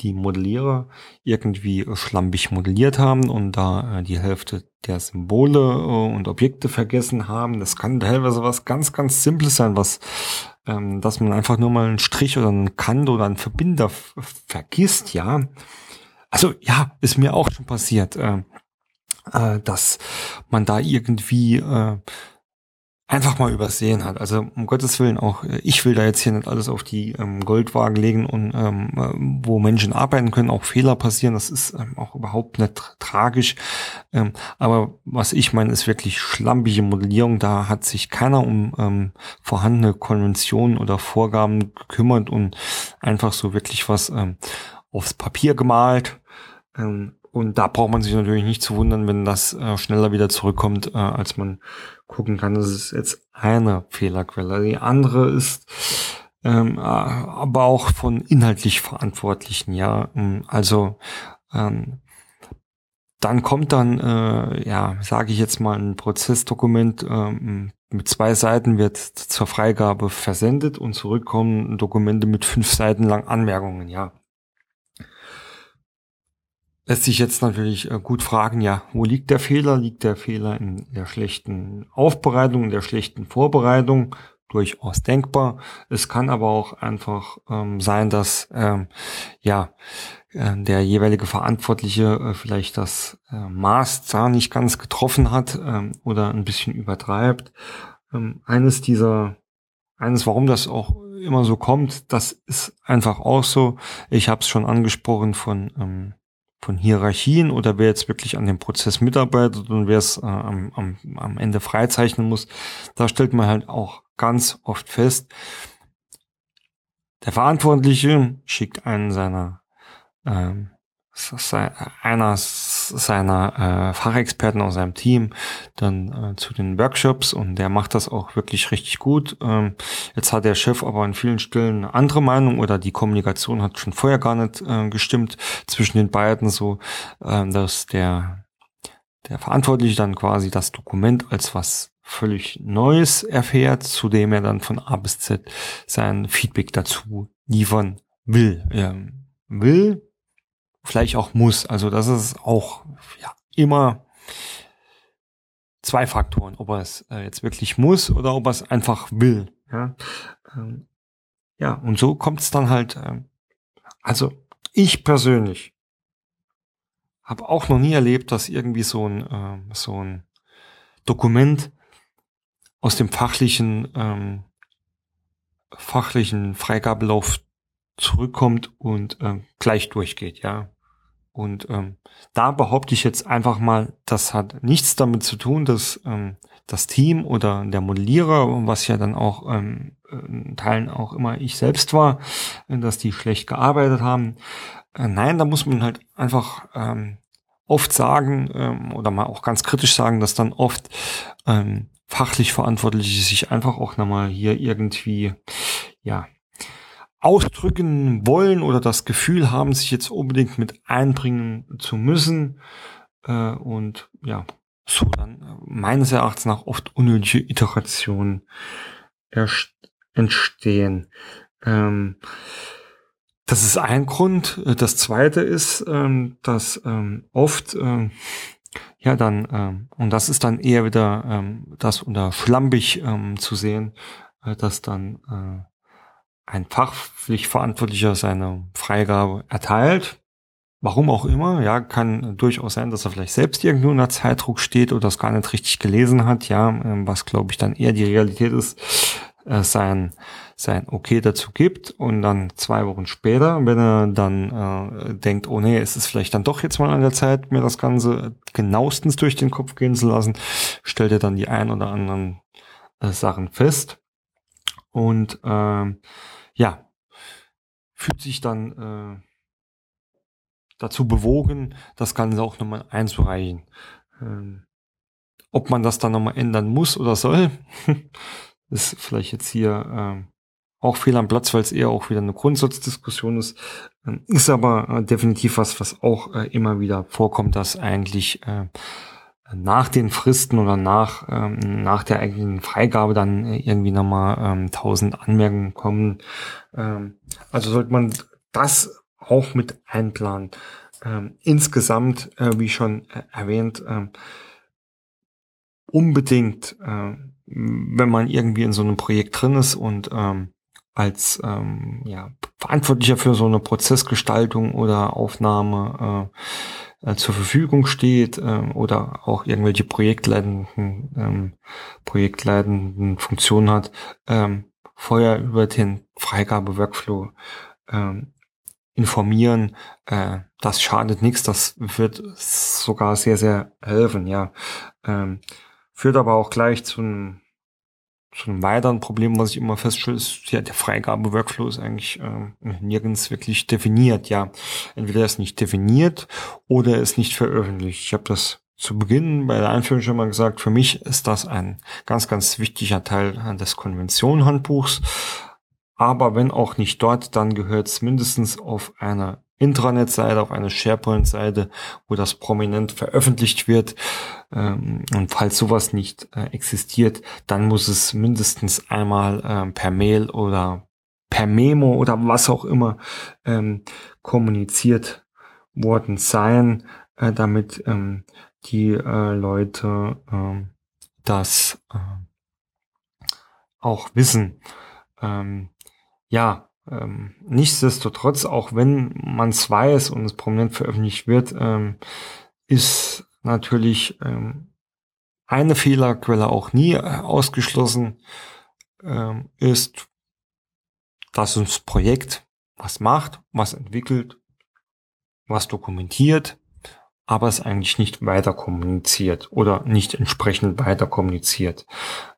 S1: die Modellierer irgendwie schlampig modelliert haben und da äh, die Hälfte der Symbole äh, und Objekte vergessen haben. Das kann teilweise was ganz, ganz Simples sein, was ähm, dass man einfach nur mal einen Strich oder einen Kant oder einen Verbinder vergisst, ja. Also ja, ist mir auch schon passiert, äh, äh, dass man da irgendwie äh, einfach mal übersehen hat. Also um Gottes Willen auch, äh, ich will da jetzt hier nicht alles auf die ähm, Goldwagen legen und ähm, äh, wo Menschen arbeiten können, auch Fehler passieren. Das ist ähm, auch überhaupt nicht tra tragisch. Ähm, aber was ich meine, ist wirklich schlampige Modellierung. Da hat sich keiner um ähm, vorhandene Konventionen oder Vorgaben gekümmert und einfach so wirklich was ähm, aufs Papier gemalt. Ähm, und da braucht man sich natürlich nicht zu wundern, wenn das äh, schneller wieder zurückkommt, äh, als man gucken kann. Das ist jetzt eine Fehlerquelle. Die andere ist ähm, äh, aber auch von inhaltlich Verantwortlichen, ja. Ähm, also ähm, dann kommt dann, äh, ja, sage ich jetzt mal, ein Prozessdokument ähm, mit zwei Seiten wird zur Freigabe versendet und zurückkommen Dokumente mit fünf Seiten lang Anmerkungen, ja lässt sich jetzt natürlich äh, gut fragen, ja, wo liegt der Fehler? Liegt der Fehler in der schlechten Aufbereitung, in der schlechten Vorbereitung? Durchaus denkbar. Es kann aber auch einfach ähm, sein, dass ähm, ja äh, der jeweilige Verantwortliche äh, vielleicht das äh, Maß da nicht ganz getroffen hat ähm, oder ein bisschen übertreibt. Ähm, eines dieser, eines, warum das auch immer so kommt, das ist einfach auch so. Ich habe es schon angesprochen von ähm, von Hierarchien oder wer jetzt wirklich an dem Prozess mitarbeitet und wer es äh, am, am, am Ende freizeichnen muss, da stellt man halt auch ganz oft fest, der Verantwortliche schickt einen seiner ähm, einer seiner äh, Fachexperten aus seinem Team dann äh, zu den Workshops und der macht das auch wirklich richtig gut. Ähm, jetzt hat der Chef aber an vielen Stellen eine andere Meinung oder die Kommunikation hat schon vorher gar nicht äh, gestimmt zwischen den beiden, so äh, dass der der Verantwortliche dann quasi das Dokument als was völlig Neues erfährt, zu dem er dann von A bis Z sein Feedback dazu liefern will. Ähm, will vielleicht auch muss. Also das ist auch ja, immer zwei Faktoren, ob er es äh, jetzt wirklich muss oder ob er es einfach will. Ja, ähm, ja, und so kommt es dann halt, äh, also ich persönlich habe auch noch nie erlebt, dass irgendwie so ein, äh, so ein Dokument aus dem fachlichen, ähm, fachlichen Freigabelauf zurückkommt und ähm, gleich durchgeht, ja. Und ähm, da behaupte ich jetzt einfach mal, das hat nichts damit zu tun, dass ähm, das Team oder der Modellierer, was ja dann auch ähm, in Teilen auch immer ich selbst war, dass die schlecht gearbeitet haben. Äh, nein, da muss man halt einfach ähm, oft sagen ähm, oder mal auch ganz kritisch sagen, dass dann oft ähm, fachlich Verantwortliche sich einfach auch nochmal hier irgendwie ja ausdrücken wollen oder das Gefühl haben, sich jetzt unbedingt mit einbringen zu müssen. Äh, und ja, so dann meines Erachtens nach oft unnötige Iterationen entstehen. Ähm, das ist ein Grund. Das zweite ist, ähm, dass ähm, oft ähm, ja dann, ähm, und das ist dann eher wieder ähm, das unter schlampig zu sehen, äh, dass dann äh, ein Fachpflichtverantwortlicher seine Freigabe erteilt. Warum auch immer, ja, kann durchaus sein, dass er vielleicht selbst irgendwo unter Zeitdruck steht oder das gar nicht richtig gelesen hat, ja, ähm, was glaube ich dann eher die Realität ist, äh, sein, sein Okay dazu gibt und dann zwei Wochen später, wenn er dann äh, denkt, oh nee, es ist vielleicht dann doch jetzt mal an der Zeit, mir das Ganze genauestens durch den Kopf gehen zu lassen, stellt er dann die ein oder anderen äh, Sachen fest und äh, ja, fühlt sich dann äh, dazu bewogen, das Ganze auch nochmal einzureichen. Ähm, ob man das dann nochmal ändern muss oder soll, ist vielleicht jetzt hier ähm, auch fehl am Platz, weil es eher auch wieder eine Grundsatzdiskussion ist. Ähm, ist aber äh, definitiv was, was auch äh, immer wieder vorkommt, dass eigentlich äh, nach den Fristen oder nach, ähm, nach der eigentlichen Freigabe dann äh, irgendwie nochmal ähm, 1000 Anmerkungen kommen. Ähm, also sollte man das auch mit einplanen. Ähm, insgesamt, äh, wie schon äh, erwähnt, äh, unbedingt, äh, wenn man irgendwie in so einem Projekt drin ist und ähm, als ähm, ja, Verantwortlicher für so eine Prozessgestaltung oder Aufnahme äh, zur Verfügung steht äh, oder auch irgendwelche projektleitenden, ähm, projektleitenden Funktionen hat, ähm, vorher über den Freigabe-Workflow ähm, informieren. Äh, das schadet nichts, das wird sogar sehr, sehr helfen, ja. Ähm, führt aber auch gleich zu einem zu einem weiteren Problem, was ich immer feststelle, ist, ja, der Freigabe-Workflow ist eigentlich äh, nirgends wirklich definiert. Ja, entweder er ist nicht definiert oder er ist nicht veröffentlicht. Ich habe das zu Beginn bei der Einführung schon mal gesagt, für mich ist das ein ganz, ganz wichtiger Teil des Konventionhandbuchs. Aber wenn auch nicht dort, dann gehört es mindestens auf einer Intranet-Seite, auf einer SharePoint-Seite, wo das prominent veröffentlicht wird. Ähm, und falls sowas nicht äh, existiert, dann muss es mindestens einmal ähm, per Mail oder per Memo oder was auch immer ähm, kommuniziert worden sein, äh, damit die äh, Leute das auch wissen. Ja, ähm, nichtsdestotrotz, auch wenn man es weiß und es prominent veröffentlicht wird, ähm, ist natürlich ähm, eine Fehlerquelle auch nie äh, ausgeschlossen, ähm, ist, dass uns Projekt was macht, was entwickelt, was dokumentiert, aber es eigentlich nicht weiter kommuniziert oder nicht entsprechend weiter kommuniziert.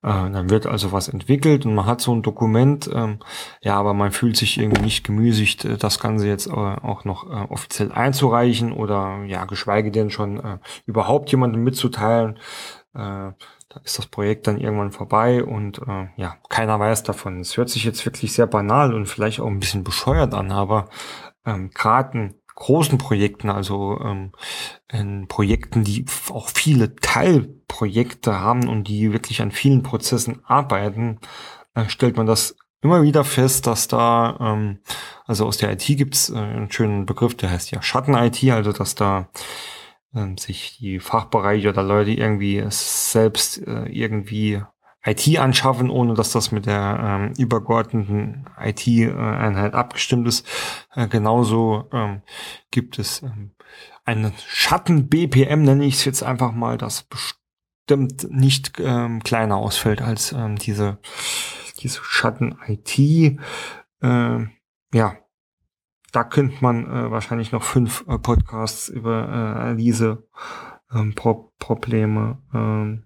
S1: Äh, dann wird also was entwickelt und man hat so ein Dokument, ähm, ja, aber man fühlt sich irgendwie nicht gemüßigt, äh, das Ganze jetzt äh, auch noch äh, offiziell einzureichen oder ja, geschweige denn schon äh, überhaupt jemandem mitzuteilen. Äh, da ist das Projekt dann irgendwann vorbei und äh, ja, keiner weiß davon. Es hört sich jetzt wirklich sehr banal und vielleicht auch ein bisschen bescheuert an, aber ähm, gerade großen Projekten, also ähm, in Projekten, die auch viele Teilprojekte haben und die wirklich an vielen Prozessen arbeiten, äh, stellt man das immer wieder fest, dass da, ähm, also aus der IT gibt's äh, einen schönen Begriff, der heißt ja Schatten-IT, also dass da ähm, sich die Fachbereiche oder Leute irgendwie selbst äh, irgendwie IT anschaffen, ohne dass das mit der ähm, übergeordneten IT-Einheit abgestimmt ist. Äh, genauso ähm, gibt es ähm, einen Schatten-BPM, nenne ich es jetzt einfach mal, das bestimmt nicht ähm, kleiner ausfällt als ähm, diese, diese Schatten-IT. Äh, ja, da könnte man äh, wahrscheinlich noch fünf äh, Podcasts über äh, diese ähm, Pro Probleme ähm,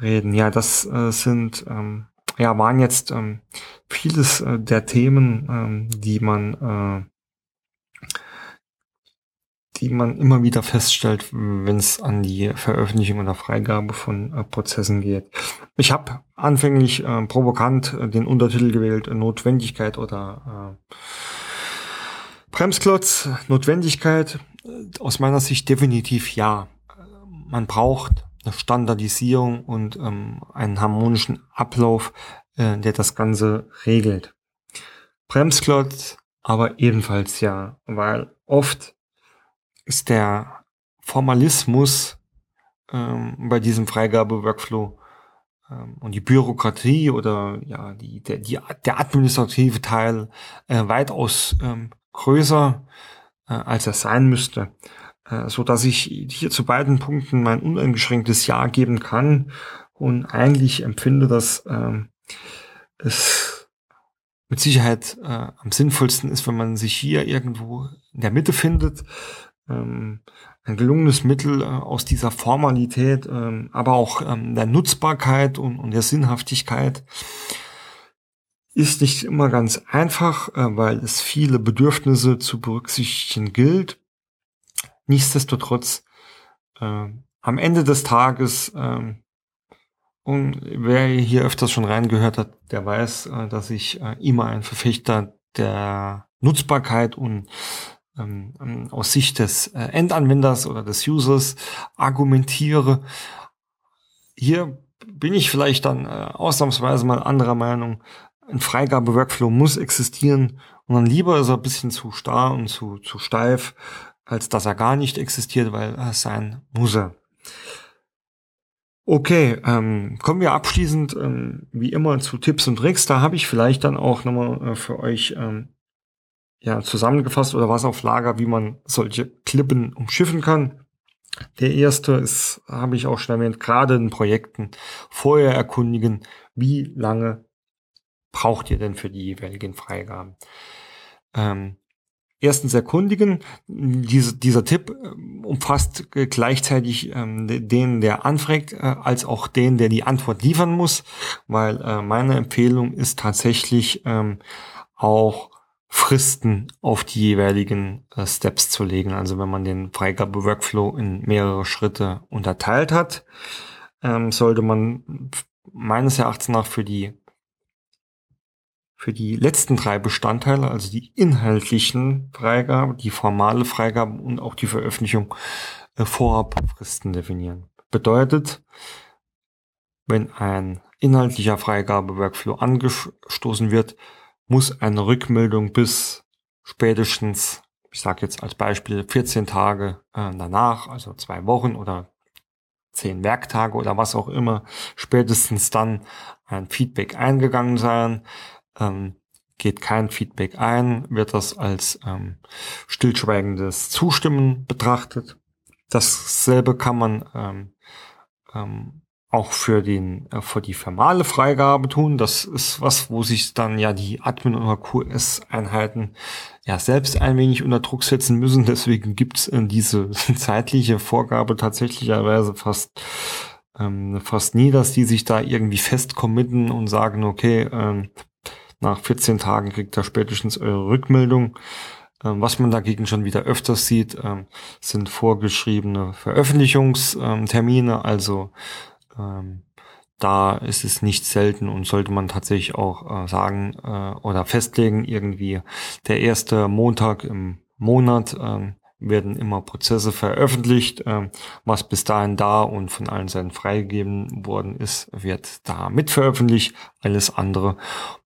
S1: reden. Ja, das äh, sind ähm, ja waren jetzt ähm, vieles äh, der Themen, ähm, die man äh, die man immer wieder feststellt, wenn es an die Veröffentlichung oder Freigabe von äh, Prozessen geht. Ich habe anfänglich äh, provokant äh, den Untertitel gewählt, äh, Notwendigkeit oder äh, Bremsklotz, Notwendigkeit. Äh, aus meiner Sicht definitiv ja. Man braucht Standardisierung und ähm, einen harmonischen Ablauf, äh, der das Ganze regelt. Bremsklotz aber ebenfalls ja, weil oft ist der Formalismus ähm, bei diesem Freigabe-Workflow ähm, und die Bürokratie oder ja die, der, die, der administrative Teil äh, weitaus ähm, größer, äh, als er sein müsste so dass ich hier zu beiden Punkten mein uneingeschränktes Ja geben kann und eigentlich empfinde, dass ähm, es mit Sicherheit äh, am sinnvollsten ist, wenn man sich hier irgendwo in der Mitte findet. Ähm, ein gelungenes Mittel äh, aus dieser Formalität, ähm, aber auch ähm, der Nutzbarkeit und, und der Sinnhaftigkeit ist nicht immer ganz einfach, äh, weil es viele Bedürfnisse zu berücksichtigen gilt. Nichtsdestotrotz, äh, am Ende des Tages, äh, und wer hier öfters schon reingehört hat, der weiß, äh, dass ich äh, immer ein Verfechter der Nutzbarkeit und ähm, aus Sicht des äh, Endanwenders oder des Users argumentiere. Hier bin ich vielleicht dann äh, ausnahmsweise mal anderer Meinung. Ein Freigabe-Workflow muss existieren und dann lieber ist er ein bisschen zu starr und zu, zu steif, als dass er gar nicht existiert, weil er sein muss er. Okay, ähm, kommen wir abschließend ähm, wie immer zu Tipps und Tricks. Da habe ich vielleicht dann auch nochmal äh, für euch ähm, ja, zusammengefasst oder was auf Lager, wie man solche Klippen umschiffen kann. Der erste ist, habe ich auch schon erwähnt, gerade in Projekten vorher erkundigen, wie lange braucht ihr denn für die jeweiligen Freigaben. Ähm, erstens erkundigen. Diese, dieser Tipp äh, umfasst gleichzeitig ähm, den, der anfragt, äh, als auch den, der die Antwort liefern muss, weil äh, meine Empfehlung ist tatsächlich ähm, auch Fristen auf die jeweiligen äh, Steps zu legen. Also wenn man den Freigabe-Workflow in mehrere Schritte unterteilt hat, ähm, sollte man meines Erachtens nach für die für die letzten drei Bestandteile, also die inhaltlichen Freigaben, die formale Freigaben und auch die Veröffentlichung äh, Vorabfristen definieren. Bedeutet, wenn ein inhaltlicher Freigabe-Workflow angestoßen wird, muss eine Rückmeldung bis spätestens, ich sage jetzt als Beispiel 14 Tage äh, danach, also zwei Wochen oder zehn Werktage oder was auch immer, spätestens dann ein Feedback eingegangen sein ähm, geht kein Feedback ein, wird das als ähm, stillschweigendes Zustimmen betrachtet. Dasselbe kann man ähm, ähm, auch für den äh, für die formale Freigabe tun. Das ist was, wo sich dann ja die Admin oder QS-Einheiten ja selbst ein wenig unter Druck setzen müssen. Deswegen gibt's äh, diese zeitliche Vorgabe tatsächlicherweise fast ähm, fast nie, dass die sich da irgendwie fest committen und sagen, okay, ähm, nach 14 Tagen kriegt er spätestens eure Rückmeldung. Ähm, was man dagegen schon wieder öfters sieht, ähm, sind vorgeschriebene Veröffentlichungstermine. Also ähm, da ist es nicht selten und sollte man tatsächlich auch äh, sagen äh, oder festlegen, irgendwie der erste Montag im Monat werden immer Prozesse veröffentlicht. Ähm, was bis dahin da und von allen Seiten freigegeben worden ist, wird da mit veröffentlicht. Alles andere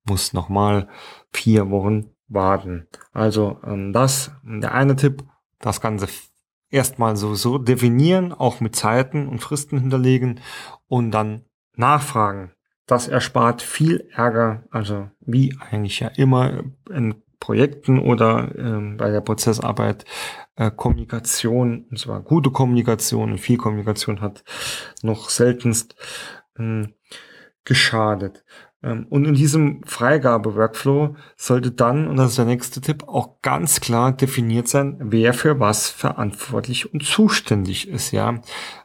S1: muss nochmal vier Wochen warten. Also ähm, das, der eine Tipp, das Ganze erstmal sowieso definieren, auch mit Zeiten und Fristen hinterlegen und dann nachfragen. das erspart viel Ärger, also wie eigentlich ja immer in Projekten oder ähm, bei der Prozessarbeit äh, Kommunikation, und zwar gute Kommunikation und viel Kommunikation hat noch seltenst ähm, geschadet. Ähm, und in diesem Freigabe-Workflow sollte dann, und das ist der nächste Tipp, auch ganz klar definiert sein, wer für was verantwortlich und zuständig ist, ja.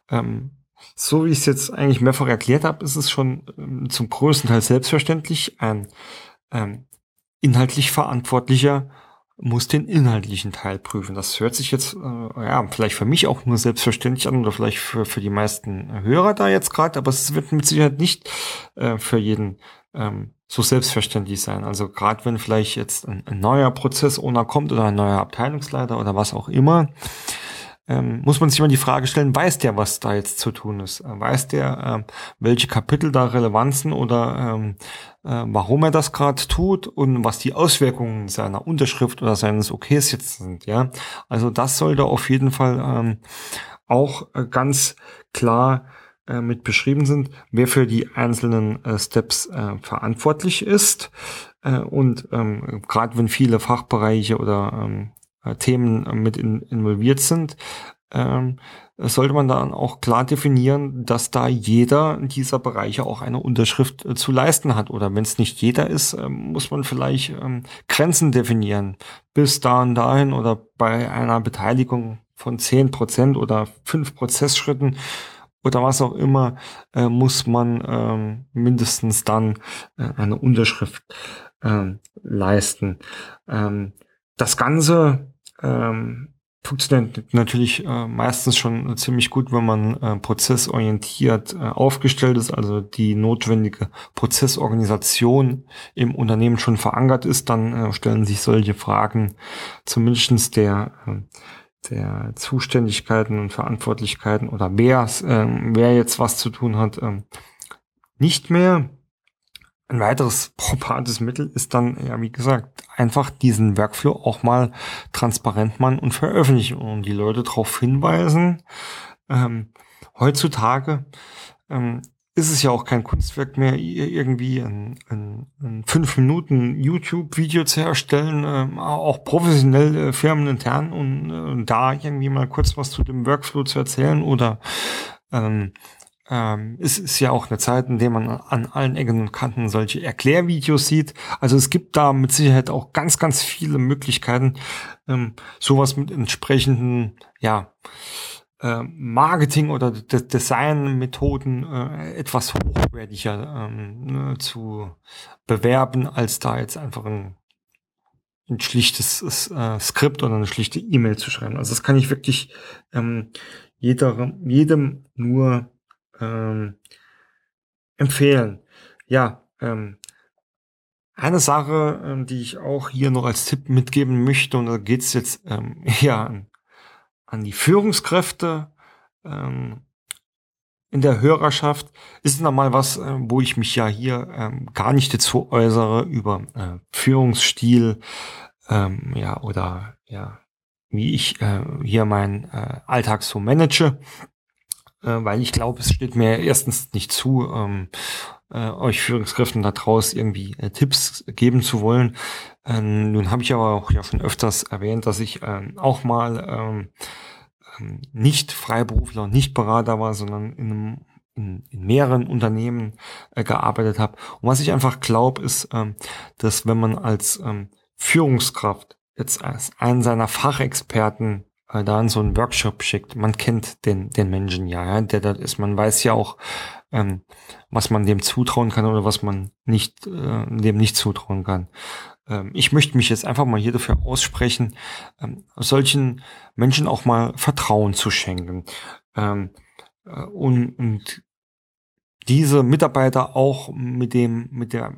S1: Ähm, so wie ich es jetzt eigentlich mehrfach erklärt habe, ist es schon ähm, zum größten Teil selbstverständlich. Ein ähm, inhaltlich Verantwortlicher muss den inhaltlichen Teil prüfen. Das hört sich jetzt, äh, ja, vielleicht für mich auch nur selbstverständlich an oder vielleicht für, für die meisten Hörer da jetzt gerade, aber es wird mit Sicherheit nicht äh, für jeden ähm, so selbstverständlich sein. Also gerade wenn vielleicht jetzt ein, ein neuer Prozessowner kommt oder ein neuer Abteilungsleiter oder was auch immer, ähm, muss man sich immer die Frage stellen, weiß der, was da jetzt zu tun ist? Äh, weiß der, äh, welche Kapitel da Relevanzen oder ähm, äh, warum er das gerade tut und was die Auswirkungen seiner Unterschrift oder seines Okays jetzt sind, ja? Also das sollte auf jeden Fall ähm, auch äh, ganz klar äh, mit beschrieben sind, wer für die einzelnen äh, Steps äh, verantwortlich ist. Äh, und ähm, gerade wenn viele Fachbereiche oder ähm, äh, Themen mit in, involviert sind, ähm, sollte man dann auch klar definieren, dass da jeder dieser Bereiche auch eine Unterschrift äh, zu leisten hat. Oder wenn es nicht jeder ist, äh, muss man vielleicht ähm, Grenzen definieren. Bis da und dahin oder bei einer Beteiligung von zehn Prozent oder fünf Prozessschritten oder was auch immer, äh, muss man ähm, mindestens dann äh, eine Unterschrift äh, leisten. Ähm, das Ganze ähm, funktioniert natürlich äh, meistens schon ziemlich gut, wenn man äh, prozessorientiert äh, aufgestellt ist, also die notwendige Prozessorganisation im Unternehmen schon verankert ist, dann äh, stellen sich solche Fragen zumindestens der äh, der Zuständigkeiten und Verantwortlichkeiten oder wer, äh, wer jetzt was zu tun hat, äh, nicht mehr. Ein weiteres probates Mittel ist dann, ja, wie gesagt, einfach diesen Workflow auch mal transparent machen und veröffentlichen und die Leute darauf hinweisen. Ähm, heutzutage ähm, ist es ja auch kein Kunstwerk mehr, irgendwie ein, ein, ein fünf Minuten YouTube-Video zu erstellen, äh, auch professionell äh, firmenintern und äh, da irgendwie mal kurz was zu dem Workflow zu erzählen oder ähm, ähm, es ist ja auch eine Zeit, in der man an allen Ecken und Kanten solche Erklärvideos sieht. Also es gibt da mit Sicherheit auch ganz, ganz viele Möglichkeiten, ähm, sowas mit entsprechenden, ja, äh, Marketing oder De Designmethoden äh, etwas hochwertiger ähm, ne, zu bewerben, als da jetzt einfach ein, ein schlichtes äh, Skript oder eine schlichte E-Mail zu schreiben. Also das kann ich wirklich ähm, jeder, jedem nur ähm, empfehlen. Ja, ähm, eine Sache, ähm, die ich auch hier noch als Tipp mitgeben möchte, und da geht's jetzt ähm, eher an, an die Führungskräfte ähm, in der Hörerschaft, ist nochmal was, äh, wo ich mich ja hier ähm, gar nicht dazu äußere über äh, Führungsstil, ähm, ja, oder ja, wie ich äh, hier meinen äh, Alltag so manage weil ich glaube, es steht mir erstens nicht zu, ähm, äh, euch Führungskräften da draus irgendwie äh, Tipps geben zu wollen. Ähm, nun habe ich aber auch ja schon öfters erwähnt, dass ich ähm, auch mal ähm, ähm nicht Freiberufler, nicht Berater war, sondern in einem in, in mehreren Unternehmen äh, gearbeitet habe. Und was ich einfach glaube, ist, ähm, dass wenn man als ähm, Führungskraft jetzt als einen seiner Fachexperten äh, da in so einen Workshop schickt. Man kennt den, den Menschen ja, ja, der da ist. Man weiß ja auch, ähm, was man dem zutrauen kann oder was man nicht, äh, dem nicht zutrauen kann. Ähm, ich möchte mich jetzt einfach mal hier dafür aussprechen, ähm, solchen Menschen auch mal Vertrauen zu schenken. Ähm, äh, und, und diese Mitarbeiter auch mit dem, mit der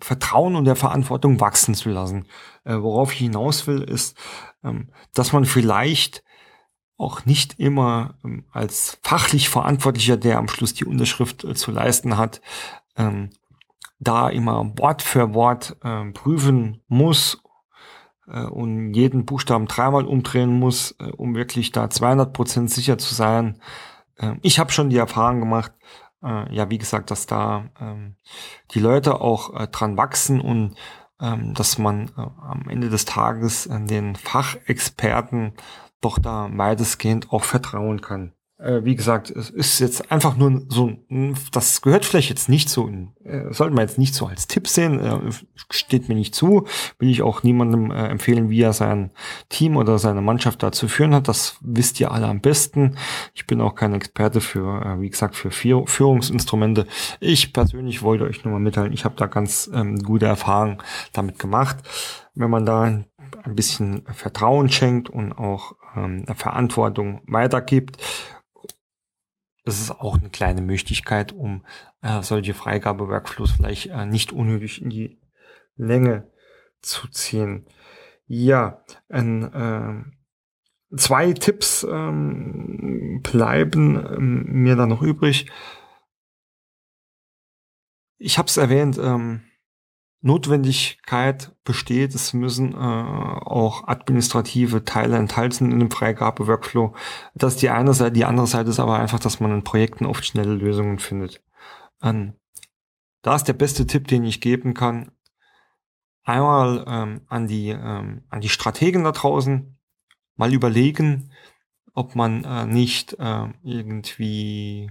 S1: Vertrauen und der Verantwortung wachsen zu lassen. Äh, worauf ich hinaus will, ist, ähm, dass man vielleicht auch nicht immer ähm, als fachlich Verantwortlicher, der am Schluss die Unterschrift äh, zu leisten hat, ähm, da immer Wort für Wort äh, prüfen muss äh, und jeden Buchstaben dreimal umdrehen muss, äh, um wirklich da 200 Prozent sicher zu sein. Ähm, ich habe schon die Erfahrung gemacht, äh, ja, wie gesagt, dass da ähm, die Leute auch äh, dran wachsen und ähm, dass man äh, am Ende des Tages äh, den Fachexperten doch da weitestgehend auch vertrauen kann wie gesagt, es ist jetzt einfach nur so, das gehört vielleicht jetzt nicht so, äh, sollte man jetzt nicht so als Tipp sehen, äh, steht mir nicht zu, will ich auch niemandem äh, empfehlen, wie er sein Team oder seine Mannschaft da zu führen hat, das wisst ihr alle am besten. Ich bin auch kein Experte für, äh, wie gesagt, für Führ Führungsinstrumente. Ich persönlich wollte euch nur mal mitteilen, ich habe da ganz ähm, gute Erfahrungen damit gemacht. Wenn man da ein bisschen Vertrauen schenkt und auch ähm, Verantwortung weitergibt, das ist auch eine kleine Möglichkeit, um äh, solche Freigabe-Workflows vielleicht äh, nicht unnötig in die Länge zu ziehen. Ja, ein, äh, zwei Tipps ähm, bleiben ähm, mir da noch übrig. Ich habe es erwähnt, ähm, Notwendigkeit besteht, es müssen äh, auch administrative Teile enthalten in dem Freigabe-Workflow. Das ist die eine Seite. Die andere Seite ist aber einfach, dass man in Projekten oft schnelle Lösungen findet. Ähm, da ist der beste Tipp, den ich geben kann. Einmal ähm, an die ähm, an die Strategen da draußen mal überlegen, ob man äh, nicht äh, irgendwie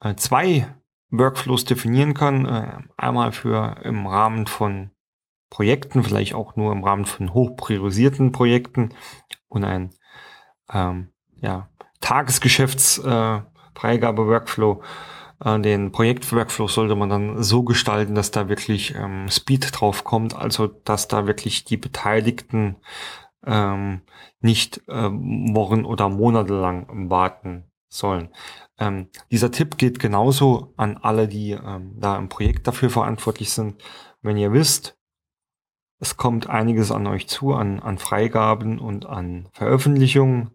S1: äh, zwei Workflows definieren kann. Äh, einmal für im Rahmen von Projekten, vielleicht auch nur im Rahmen von hochpriorisierten Projekten und ein ähm, ja, Tagesgeschäftsfreigabe-Workflow. Äh, den Projekt-Workflow sollte man dann so gestalten, dass da wirklich ähm, Speed drauf kommt, also dass da wirklich die Beteiligten ähm, nicht äh, Wochen oder Monate lang warten sollen. Ähm, dieser Tipp geht genauso an alle, die ähm, da im Projekt dafür verantwortlich sind. Wenn ihr wisst, es kommt einiges an euch zu, an, an Freigaben und an Veröffentlichungen,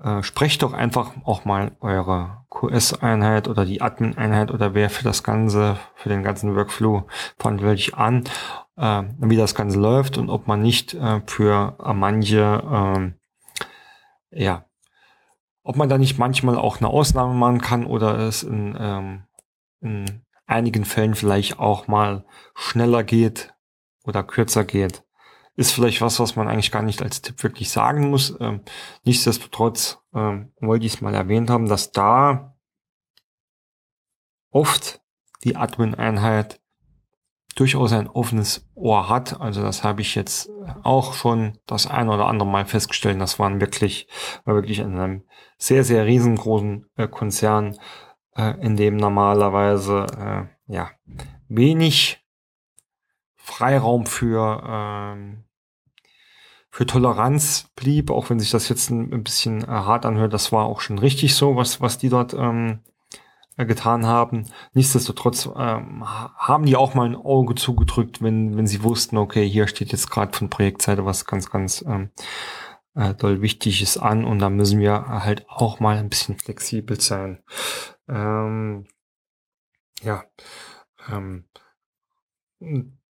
S1: äh, sprecht doch einfach auch mal eure QS-Einheit oder die Admin-Einheit oder wer für das Ganze, für den ganzen Workflow verantwortlich an, äh, wie das Ganze läuft und ob man nicht äh, für manche äh, ja, ob man da nicht manchmal auch eine Ausnahme machen kann oder es in, ähm, in einigen Fällen vielleicht auch mal schneller geht oder kürzer geht. Ist vielleicht was, was man eigentlich gar nicht als Tipp wirklich sagen muss. Ähm, nichtsdestotrotz ähm, wollte ich es mal erwähnt haben, dass da oft die Admin-Einheit durchaus ein offenes Ohr hat. Also das habe ich jetzt auch schon das ein oder andere Mal festgestellt. Das waren wirklich, war wirklich in einem sehr, sehr riesengroßen äh, Konzern, äh, in dem normalerweise äh, ja wenig Freiraum für ähm, für Toleranz blieb, auch wenn sich das jetzt ein, bisschen äh, hart anhört. Das war auch schon richtig so, was was die dort ähm, äh, getan haben. Nichtsdestotrotz ähm, haben die auch mal ein Auge zugedrückt, wenn, wenn sie wussten, okay, hier steht jetzt gerade von Projektseite was ganz, ganz ähm, äh, doll Wichtiges an und da müssen wir halt auch mal ein bisschen flexibel sein. Ähm, ja, ähm,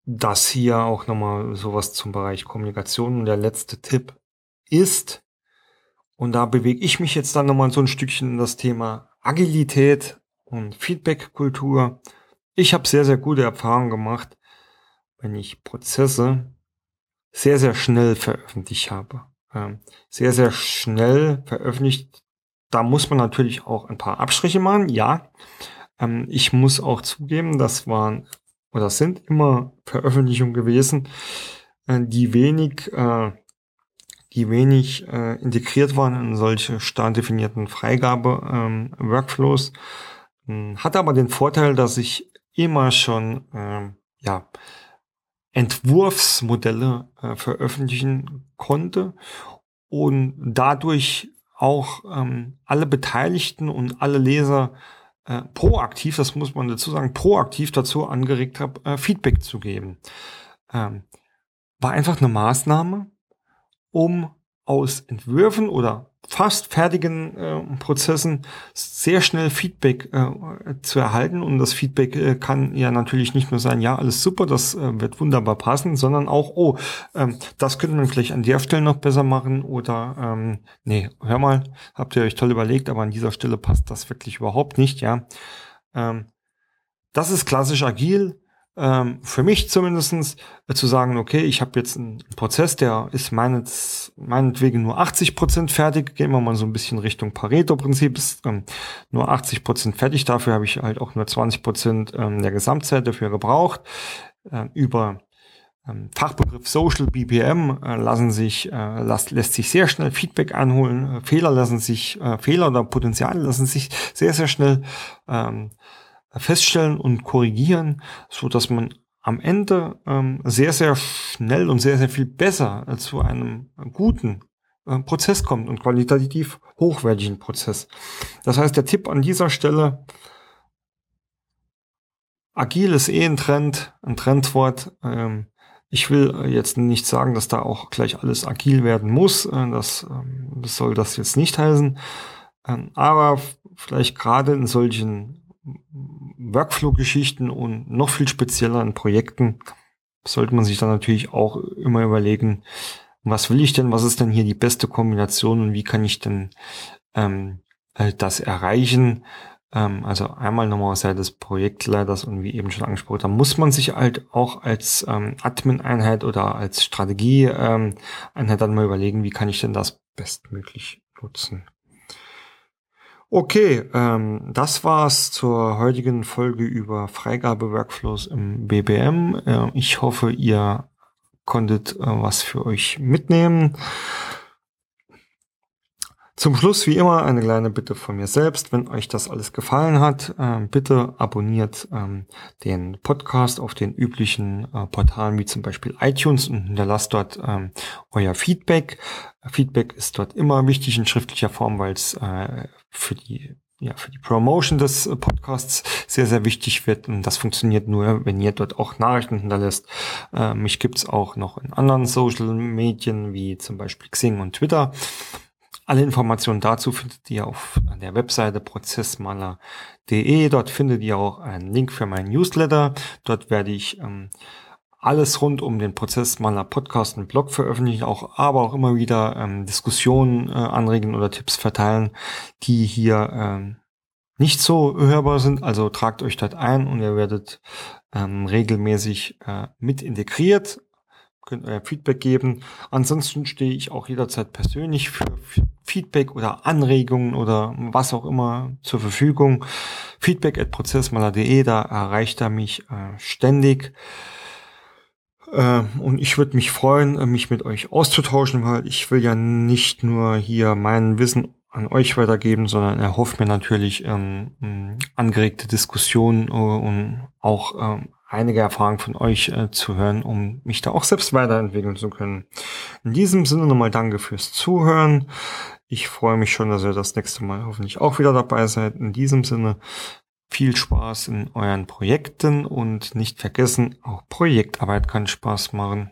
S1: das hier auch nochmal sowas zum Bereich Kommunikation. Und der letzte Tipp ist, und da bewege ich mich jetzt dann nochmal so ein Stückchen in das Thema Agilität und Feedback-Kultur. Ich habe sehr, sehr gute Erfahrungen gemacht, wenn ich Prozesse sehr, sehr schnell veröffentlicht habe. Ähm, sehr, sehr schnell veröffentlicht. Da muss man natürlich auch ein paar Abstriche machen, ja. Ähm, ich muss auch zugeben, das waren oder sind immer Veröffentlichungen gewesen, äh, die wenig, äh, die wenig äh, integriert waren in solche stark definierten Freigabe-Workflows. Ähm, hm, hat aber den Vorteil, dass ich immer schon ähm, ja, Entwurfsmodelle äh, veröffentlichen konnte und dadurch auch ähm, alle Beteiligten und alle Leser äh, proaktiv, das muss man dazu sagen, proaktiv dazu angeregt habe, äh, Feedback zu geben. Ähm, war einfach eine Maßnahme, um aus Entwürfen oder fast fertigen äh, Prozessen sehr schnell Feedback äh, zu erhalten. Und das Feedback äh, kann ja natürlich nicht nur sein, ja, alles super, das äh, wird wunderbar passen, sondern auch, oh, ähm, das könnte man vielleicht an der Stelle noch besser machen oder ähm, nee, hör mal, habt ihr euch toll überlegt, aber an dieser Stelle passt das wirklich überhaupt nicht, ja. Ähm, das ist klassisch agil. Ähm, für mich zumindestens äh, zu sagen, okay, ich habe jetzt einen Prozess, der ist meines, meinetwegen nur 80 Prozent fertig. Gehen wir mal so ein bisschen Richtung Pareto-Prinzip. Ist ähm, nur 80 Prozent fertig. Dafür habe ich halt auch nur 20 Prozent ähm, der Gesamtzeit dafür gebraucht. Äh, über ähm, Fachbegriff Social BPM äh, lassen sich, äh, lässt, lässt sich sehr schnell Feedback einholen. Äh, Fehler lassen sich, äh, Fehler oder Potenziale lassen sich sehr, sehr schnell ähm, feststellen und korrigieren, so dass man am Ende ähm, sehr, sehr schnell und sehr, sehr viel besser äh, zu einem guten äh, Prozess kommt und qualitativ hochwertigen Prozess. Das heißt, der Tipp an dieser Stelle, agil ist eh ein Trend, ein Trendwort. Ähm, ich will äh, jetzt nicht sagen, dass da auch gleich alles agil werden muss. Äh, das, ähm, das soll das jetzt nicht heißen. Ähm, aber vielleicht gerade in solchen Workflow-Geschichten und noch viel spezieller in Projekten sollte man sich dann natürlich auch immer überlegen, was will ich denn, was ist denn hier die beste Kombination und wie kann ich denn ähm, äh, das erreichen. Ähm, also einmal nochmal Seite des Projektleiters und wie eben schon angesprochen, da muss man sich halt auch als ähm, Admin-Einheit oder als Strategie-Einheit ähm, dann mal überlegen, wie kann ich denn das bestmöglich nutzen. Okay, ähm, das war's zur heutigen Folge über Freigabe-Workflows im BBM. Äh, ich hoffe, ihr konntet äh, was für euch mitnehmen. Zum Schluss wie immer eine kleine Bitte von mir selbst. Wenn euch das alles gefallen hat, äh, bitte abonniert ähm, den Podcast auf den üblichen äh, Portalen wie zum Beispiel iTunes und hinterlasst dort ähm, euer Feedback. Feedback ist dort immer wichtig in schriftlicher Form, weil es äh, für die ja, für die Promotion des Podcasts sehr, sehr wichtig wird. Und das funktioniert nur, wenn ihr dort auch Nachrichten hinterlässt. Äh, mich gibt's auch noch in anderen Social Medien, wie zum Beispiel Xing und Twitter. Alle Informationen dazu findet ihr auf der Webseite prozessmaler.de. Dort findet ihr auch einen Link für meinen Newsletter. Dort werde ich ähm, alles rund um den Prozessmaler Podcast und Blog veröffentlichen, auch aber auch immer wieder ähm, Diskussionen äh, anregen oder Tipps verteilen, die hier ähm, nicht so hörbar sind. Also tragt euch dort ein und ihr werdet ähm, regelmäßig äh, mit integriert Feedback geben. Ansonsten stehe ich auch jederzeit persönlich für Feedback oder Anregungen oder was auch immer zur Verfügung. Feedback at prozessmaler.de, da erreicht er mich äh, ständig. Äh, und ich würde mich freuen, äh, mich mit euch auszutauschen, weil ich will ja nicht nur hier mein Wissen an euch weitergeben, sondern erhofft mir natürlich ähm, angeregte Diskussionen äh, und auch ähm, einige Erfahrungen von euch äh, zu hören, um mich da auch selbst weiterentwickeln zu können. In diesem Sinne nochmal danke fürs Zuhören. Ich freue mich schon, dass ihr das nächste Mal hoffentlich auch wieder dabei seid. In diesem Sinne viel Spaß in euren Projekten und nicht vergessen, auch Projektarbeit kann Spaß machen.